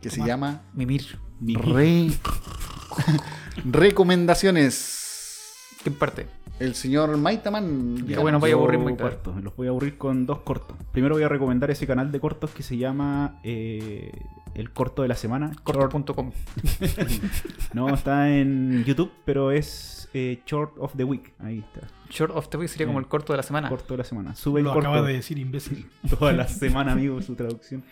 que se llama Mimir. Re- Recomendaciones. ¿Qué parte? El señor Maitaman. Ya, bueno, vaya a aburrir muy Los voy a aburrir con dos cortos. Primero voy a recomendar ese canal de cortos que se llama eh, El Corto de la Semana. Corto.com. No, está en YouTube, pero es eh, Short of the Week. Ahí está. Short of the week sería como el corto de la semana. Corto de la semana. Suben Lo corto acaba de decir, imbécil. toda la semana, amigo, su traducción.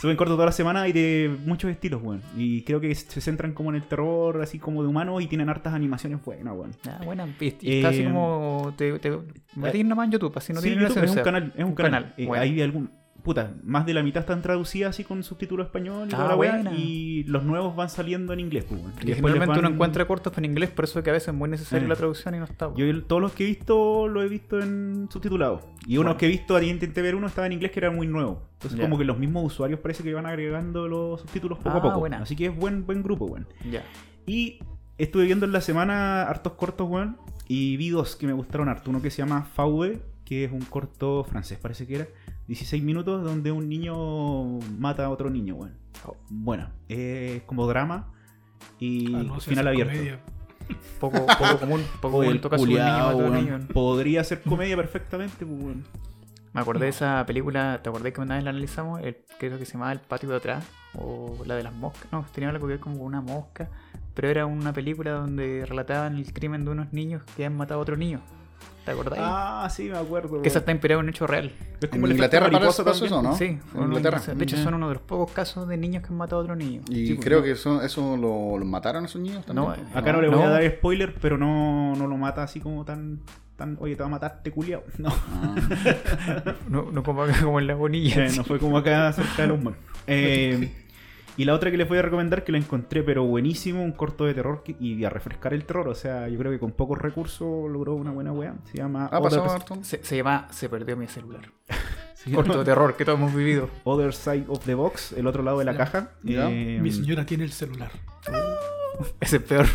Suben corto toda la semana y de muchos estilos, weón. Y creo que se centran como en el terror, así como de humanos, y tienen hartas animaciones buenas, weón. Ah, buena. Y, y está así Eh, como. Te, te metís nomás en YouTube, así no Sí, tiene YouTube es un canal, es un, un canal. canal, Eh, bueno. Hay algún. Puta, más de la mitad están traducidas así con subtítulo español y Ah, toda la buena. Y los nuevos van saliendo en inglés, pues. Y generalmente uno encuentra cortos en inglés, por eso es que a veces es muy necesaria Eh. la traducción y no está. Yo todos los que he visto lo he visto en subtitulado. Y unos Bueno. que he visto, ahí intenté ver uno, estaba en inglés que era muy nuevo. Entonces como que los mismos usuarios parece que van agregando los subtítulos poco Ah, a poco. buena. Así que es buen, buen grupo, weón. Ya. Y estuve viendo en la semana hartos cortos, weón. Y vi dos que me gustaron harto. Uno que se llama Fauve, que es un corto francés, parece que era. 16 minutos donde un niño mata a otro niño, weón. Bueno, es como drama y Ah, no, final abierto. comedia. Poco, poco común, poco común toca niño culiao. Podría ser comedia perfectamente, pues, weón. Me acordé de esa película, ¿te acordás que una vez la analizamos? El, creo que se llamaba El patio de atrás, o la de las moscas. No, tenía algo que ver como con una mosca, pero era una película donde relataban el crimen de unos niños que han matado a otro niño. ¿Te acordás? Ah, sí, me acuerdo. que esa está inspirada en un hecho real. Es En como efecto Inglaterra parece pasó también. eso, ¿no? Sí, En Inglaterra. De hecho, Mm. son uno de los pocos casos de niños que han matado a otro niño. Y Sí, pues, creo ¿no? que eso, eso lo, lo mataron a esos niños también. No, Acá no, le voy No. a dar spoiler, pero no, no lo mata así como tan, tan. Oye, te va a matar este culiao. No, Ah, No, no como, acá, como en la bonilla. eh, no fue como acá cerca de los. Eh, y la otra que les voy a recomendar, que la encontré, pero buenísimo, un corto de terror que- y a refrescar el terror. O sea, yo creo que con pocos recursos logró una buena weá. Se llama ¿Ha pasado Other, harto? Se, se llama Se perdió mi celular. Corto de terror que todos hemos vivido. Other Side of the Box, el otro lado de la Ya. caja. Ya. Eh, Mi señora tiene el celular. Ese es peor.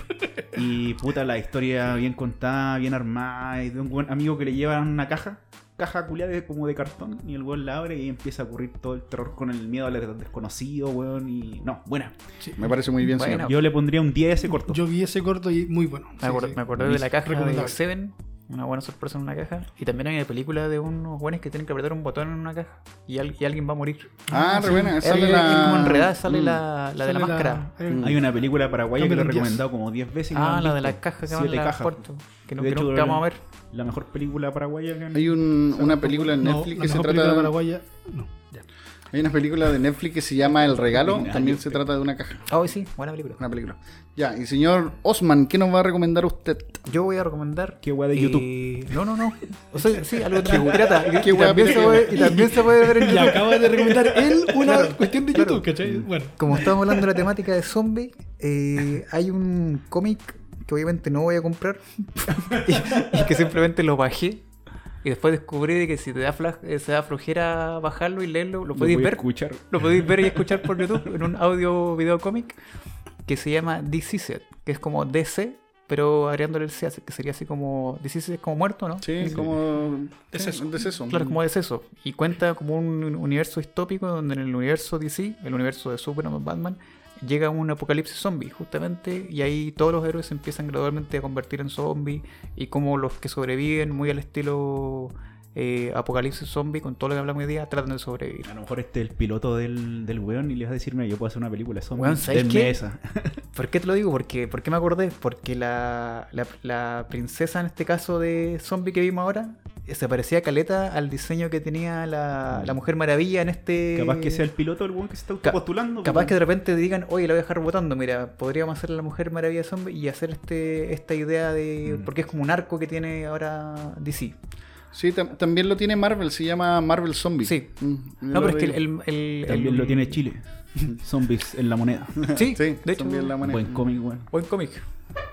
Y puta, la historia bien contada, bien armada, y de un buen amigo que le llevan una caja, caja culiada de, como de cartón, y el weón la abre y empieza a ocurrir todo el terror con el miedo al desconocido, weón, y no, buena. Me parece muy bien, Bueno. señor. Yo le pondría un 10 a ese corto. Yo vi ese corto y muy bueno. Me, Sí, acor- sí. me acordé de la caja de. Seven. Una buena sorpresa en una caja. Y también hay una película de unos buenos que tienen que apretar un botón en una caja. Y, al- y alguien va a morir. Ah, re buena. Es, Sale la... como enredada, sale Mm. la, la de la máscara. Hay una película paraguaya que le he recomendado como 10 veces. y no Ah, la de visto. la caja que van cajas. puerto. Que, no, De que hecho, nunca vamos a ver. La mejor película paraguaya que han- Hay un- una película en no, Netflix la que se trata de... paraguaya. No. Hay una película de Netflix que se llama El Regalo. Ordinario, También se trata de una caja. Ah, sí, buena película. Una película. Ya, y señor Osman, ¿qué nos va a recomendar usted? Yo voy a recomendar. Qué de eh, YouTube. No, no, no. O sea, sí, algo de pirata. Y, qué y también se puede, y también se puede ver en Y YouTube. acaba de recomendar él una Claro, cuestión de claro. YouTube, ¿cachai? Bueno, Como estábamos hablando de la temática de zombie, eh, hay un cómic que obviamente no voy a comprar y, y que simplemente lo bajé. Y después descubrí de que si te da, fla- eh, se da flojera bajarlo y leerlo, lo podéis ver. escuchar. Lo podéis ver y escuchar por YouTube en un audio video cómic que se llama Deceased, que es como DC, pero agregándole el C, que sería así como. Deceased es como muerto, ¿no? Sí, como... Deceso. Deceso. Claro, como deceso. Y cuenta como un universo distópico donde en el universo DC, el universo de Superman, Batman, llega un apocalipsis zombie, justamente, y ahí todos los héroes se empiezan gradualmente a convertir en zombies, y como los que sobreviven, muy al estilo eh, apocalipsis zombie, con todo lo que hablamos hoy día, tratan de sobrevivir. A lo mejor este es el piloto del, del weón y le vas a decir, mira, yo puedo hacer una película. Son Weón, ¿sabes qué? esa. ¿Por qué te lo digo? Porque, ¿Por qué me acordé? Porque la, la, la princesa en este caso de zombie que vimos ahora se parecía caleta al diseño que tenía la, la Mujer Maravilla en este... Capaz que sea el piloto el weón que se está Ca- postulando. Capaz que de repente digan, oye, la voy a dejar votando. Mira, podríamos hacer la Mujer Maravilla Zombie y hacer este esta idea de. Mm. Porque es como un arco que tiene ahora DC. Sí, tam- también lo tiene Marvel, se llama Marvel Zombie. Sí. Mm, No, pero es que el. el- el- También el- lo tiene Chile. Zombies en la moneda. Sí, Sí, de hecho. En la moneda. Buen cómic, weón. Buen cómic.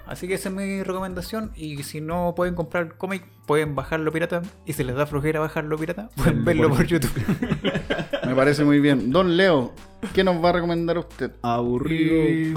Así que esa es mi recomendación. Y si no pueden comprar el cómic, pueden bajarlo pirata. Y si les da flojera bajarlo pirata, pueden Verlo por YouTube. Me parece muy bien. Don Leo, ¿qué nos va a recomendar usted? Aburrido. Eh,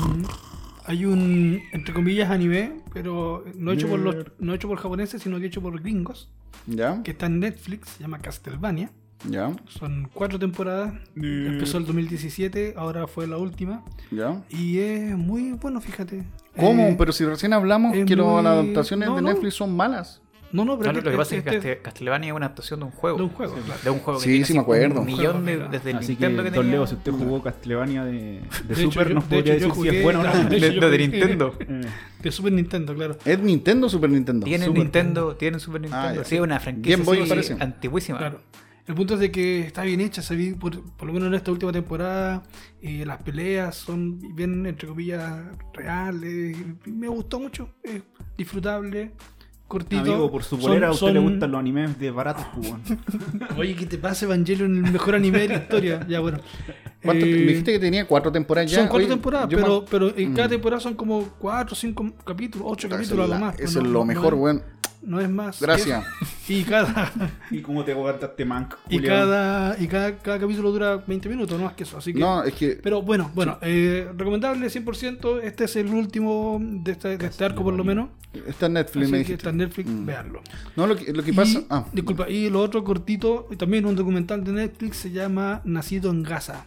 hay un, entre comillas, anime, pero no hecho, por los, no hecho por japoneses, sino que hecho por gringos, ¿Ya? que está en Netflix, se llama Castlevania. ¿Ya? Son cuatro temporadas, empezó el 2017, ahora fue la última, ¿Ya? y es muy bueno, fíjate. ¿Cómo? Eh, Pero si recién hablamos que muy- las adaptaciones no, de no. Netflix son malas. No, no, pero No, lo que pasa es que este- Castlevania es una adaptación de un juego. de un juego, claro. De un juego que Sí, tiene sí me acuerdo. Un millón de, desde el Así que, Nintendo que, Don tenía. Leo, si usted jugó Castlevania de, de, De hecho, Super, nos podría decir si es bueno o no. de Nintendo. De Super Nintendo, claro. ¿Es Nintendo o Super Nintendo? Tienen Super Nintendo, tienen Super Nintendo. Ah, sí, es una franquicia antiguísima. Claro. El punto es de que está bien hecha, se vi por, por lo menos en esta última temporada, eh, las peleas son bien, entre comillas, reales. Me gustó mucho, es disfrutable, cortito. Amigo, por su Son- polera a usted le gustan los animes de baratos, pues, weón. Oye, ¿qué te pasa, Evangelion, el mejor anime de la historia? Ya, bueno. ¿Cuánto- Eh, me dijiste que tenía cuatro temporadas ya. son cuatro Oye, temporadas, pero, me- pero en cada Mm. temporada son como cuatro, cinco capítulos, ocho Eso capítulos a es lo la- más. pues Eso es lo no mejor, weón. No es más. Gracias. Y cada, ¿Y cómo te aguantaste manco? y cada, y cada, cada capítulo dura 20 minutos, no más que eso. Así que No, es que Pero bueno, bueno, eh, recomendable 100%. Este es el último de este, de este arco, por lo menos. está en Netflix, Así me que dijiste. está en Netflix, Mm. veanlo. No, lo que, lo que Y- pasa. Ah, Disculpa, y lo otro cortito, y también un documental de Netflix se llama Nacido en Gaza.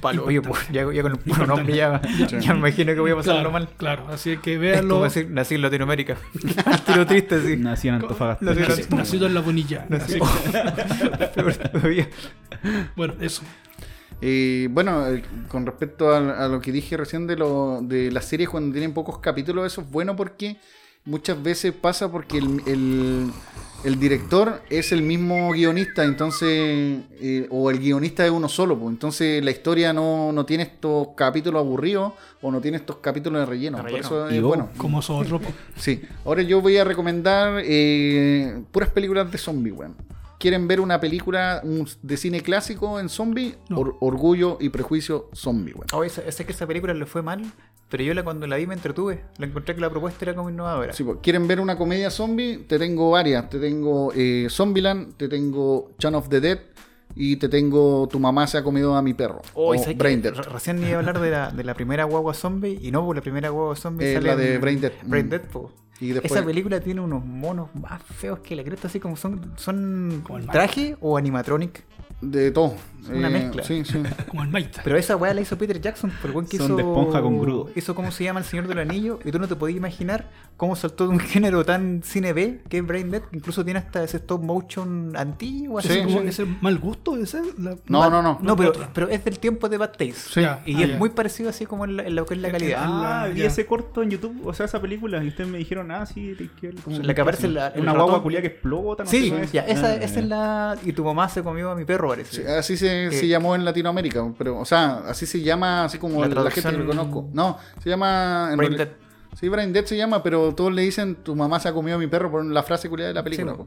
Palo, oye, pues, ya, ya con el puro nombre ya, ya me imagino que voy a pasarlo Claro, mal. claro, así que Es véanlo. como decir, nací en Latinoamérica. Tiro triste, sí. Nací en Antofagasta. Nací Nacido en la bonilla. Así que, Peor todavía. bueno, eso. Y bueno, eh, con respecto a, a lo que dije recién de, lo, de las series cuando tienen pocos capítulos, eso es bueno porque muchas veces pasa porque el, el- el director es el mismo guionista, entonces, eh, o el guionista es uno solo, pues, entonces la historia no, no tiene estos capítulos aburridos o no tiene estos capítulos de relleno. De Por eso es bueno. Como otro. Sí, ahora yo voy a recomendar eh, puras películas de zombie, weón. ¿Quieren ver una película un- de cine clásico en zombie? No. Or- Orgullo y Prejuicio zombie, weón. Oye, sé sé que esa película le fue mal, pero yo la, cuando la vi me entretuve. La encontré que la propuesta era como innovadora. Sí, pues, ¿Quieren ver una comedia zombie? Te tengo varias. Te tengo eh, Zombieland, te tengo Shaun of the Dead y te tengo Tu mamá se ha comido a mi perro. Oh, o. Brain Dead. Re- Recién iba a hablar de la, de la primera guagua zombie y no, pues la primera guagua zombie Eh, sale la de en Brain Dead. Brain Mm. Dead, po. Y después- Esa película tiene unos monos más feos que la cresta, así como son, son traje o animatronic. De todo. Eh, Una mezcla. Sí, sí. Como el Maita. Pero esa weá la hizo Peter Jackson, por el buen que Son hizo. de esponja con grudo. Hizo cómo se llama El Señor del Anillo. Y tú no te podías imaginar cómo saltó de un género tan cine B que es Brain Dead, que incluso tiene hasta ese stop motion antiguo. así Sí, como- Como ese mal gusto ese. La- No, no, no. No, pero, pero es del tiempo de Bad Taste. Y ah, es ya. muy parecido así como en, la- en lo que es la calidad. Ah, vi ese corto en YouTube, o sea, esa película, y ustedes me dijeron, ah, sí, te quiero. como- La que aparece en la- el Una guagua culia que explota, no sí, sé ya, esa, Ah, esa es la. Y tu mamá se comió a mi perro, parece. Sí, así se, se Eh, llamó en Latinoamérica, pero, o sea, así se llama, así como La la, gente que lo conozco. No, se llama. en. Sí, Brain Dead se llama, pero todos le dicen tu mamá se ha comido a mi perro por la frase culiada de la película. Sí.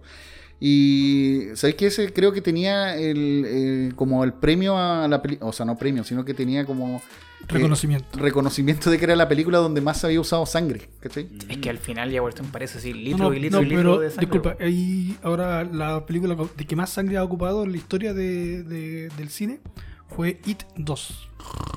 Y sabéis que ese creo que tenía el, eh, como el premio a la película, o sea, no premio, sino que tenía como eh, Reconocimiento. reconocimiento de que era la película donde más se había usado sangre, ¿cachai? Es que al final ya Walton parece así, litro No, no, y litro no, y litro pero de sangre. disculpa, ahí ahora la película de que más sangre ha ocupado en la historia de, de- del cine fue It 2.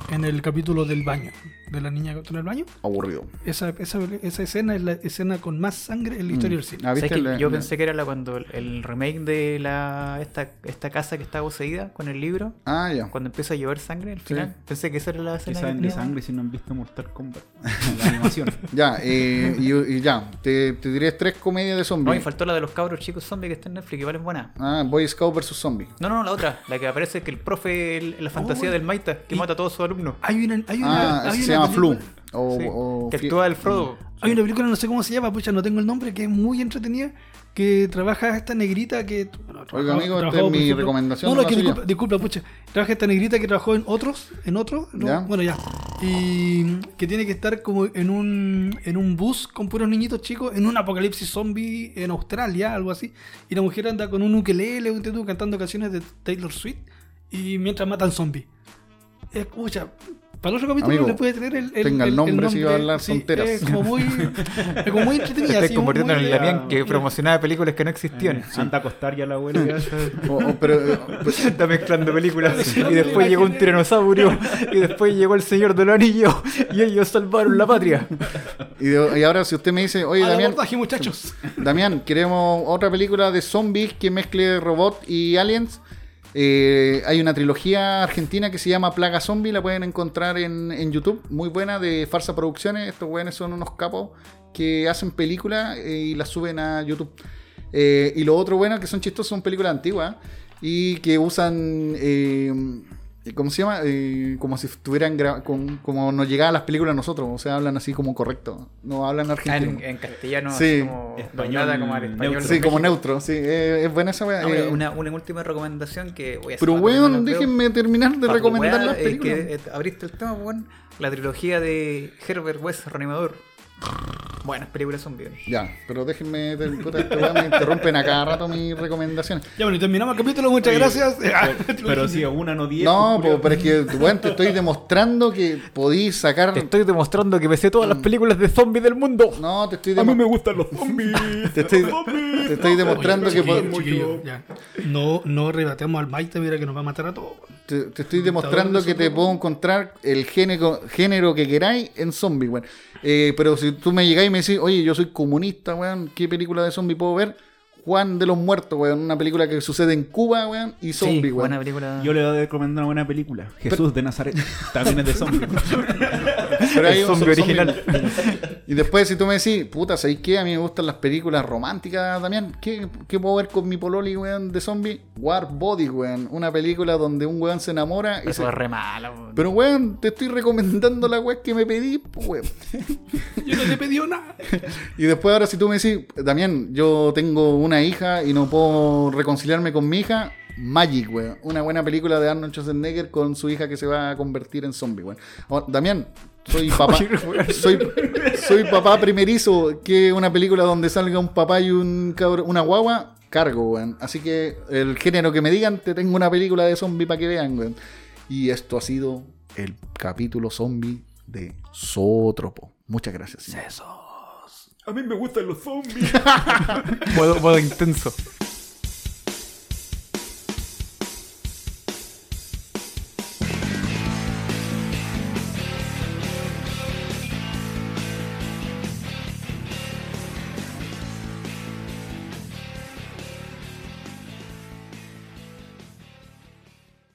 En el capítulo del baño, de la niña que está en el baño. Aburrido. Esa, esa, esa escena es la escena con más sangre en la historia del cine. Ah, ¿Sabes ¿viste? que La- yo la- pensé que era la cuando el, el remake de la esta, esta casa que está poseída con el libro, Ah, ya. cuando empieza a llover sangre al final. Pensé que esa era la escena que de tenía. sangre si no han visto Mortal Kombat. la animación. Ya, eh, y, y ya, te, te diré tres comedias de No, y zombies. faltó la de los cabros chicos zombies que está en Netflix, que igual es buena. Ah, Boy Scout vs. Zombie. No, no, la otra, la que aparece que el profe, el- la fantasía Oh, del Maita, que y- mata a todos sus alumnos. Hay una, hay una, Ah, hay ese una se llama Flu. O, Sí, o que actúa el Frodo. Hay una película, no sé cómo se llama, pucha, no tengo el nombre, que es muy entretenida, que trabaja esta negrita que... bueno, trabajó- amigo, esta es mi ejemplo- recomendación, No, no que disculpa, disculpa, pucha. Trabaja esta negrita que trabajó en otros, en otros, ¿no? Ya. bueno, ya. Y que tiene que estar como en un, en un bus con puros niñitos chicos, en un apocalipsis zombie en Australia, algo así. Y la mujer anda con un ukelele, un tetú, cantando canciones de Taylor Swift, y mientras matan zombies. Escucha, para el otro capítulo Amigo, le puede tener el, el, tenga el nombre si va a hablar sí, tonteras. Es como muy, es como muy Te entretenida. estás convirtiendo en el Damián que promocionaba películas que no existían. Anda a acostar ya la abuela. ya. o- o- pero, eh, pues, Está mezclando películas. Sí, y después llegó un tiranosaurio. Y después llegó el Señor del Anillo. Y ellos salvaron la patria. y, de- y ahora si usted me dice, oye Al Damián, abordaje, muchachos. Damián, queremos otra película de zombies que mezcle robot y aliens. Eh, hay una trilogía argentina que se llama Plaga Zombie, la pueden encontrar en, YouTube, muy buena, de Farsa Producciones. Estos güeyes son unos capos que hacen películas eh, y las suben a YouTube. Eh, y lo otro bueno que son chistosos son películas antiguas y que usan, ¿cómo se llama? Eh, como si estuvieran con- como nos llegaban las películas a nosotros, o sea, hablan así como correcto, no hablan Ah, argentino. en, en castellano, Sí. así como Español como al español. neutro. Sí, como neutro, sí, eh, es buena esa. Ah, eh, una, una última recomendación que voy a hacer. pero weón, déjenme terminar de recomendar las películas. que, eh, abriste el tema, weón. La trilogía de Herbert West, Reanimador. Buenas películas son bien. Ya, pero déjenme, de- puta, esta weá me interrumpen a cada rato mis recomendaciones. Ya bueno, y terminamos el capítulo, muchas Oye, gracias. Pero si a una no diez. No, pues, po, pero es que, weón, te estoy demostrando que podís sacar. Te estoy demostrando que me sé todas las películas de zombies del mundo. No, te estoy, A mí me gustan los zombies. te estoy, Los zombies. te estoy demostrando que Chiquillo, pod- chiquillo, ya. No, no rebateamos al Maite, mira que nos va a matar a todos. te, te estoy demostrando que te puedo encontrar el género, género que queráis en zombie, weón. Eh, pero si tú me llegáis y me decís, oye, yo soy comunista, weón, ¿qué película de zombie puedo ver? Juan de los Muertos, weón. Una película que sucede en Cuba, weón. Y zombie, Sí, weón. buena película. Yo le voy a recomendar una buena película. Jesús de Nazaret. También es de zombie. Pero hay El un zombie zombie. original. Y después, si tú me decís, puta, ¿sabéis qué? A mí me gustan las películas románticas también. ¿Qué, qué puedo ver con mi pololi, weón, de zombie? War Body, weón. Una película donde un weón se enamora y Eso se... es re mala, weón. Pero, weón, te estoy recomendando la weón que me pedí, pues, weón. Yo no te pedí nada. Y después ahora si tú me decís, también yo tengo una hija y no puedo reconciliarme con mi hija, Magic, weón. Una buena película de Arnold Schwarzenegger con su hija que se va a convertir en zombie, weón. O- Damián, soy papá. soy, soy papá primerizo, que una película donde salga un papá y un cabro- una guagua, cargo, weón. Así que el género que me digan, te tengo una película de zombie para que vean, weón. Y esto ha sido el capítulo zombie de Zootropo. Muchas gracias. señor. A mí me gustan los zombies. Modo, modo intenso.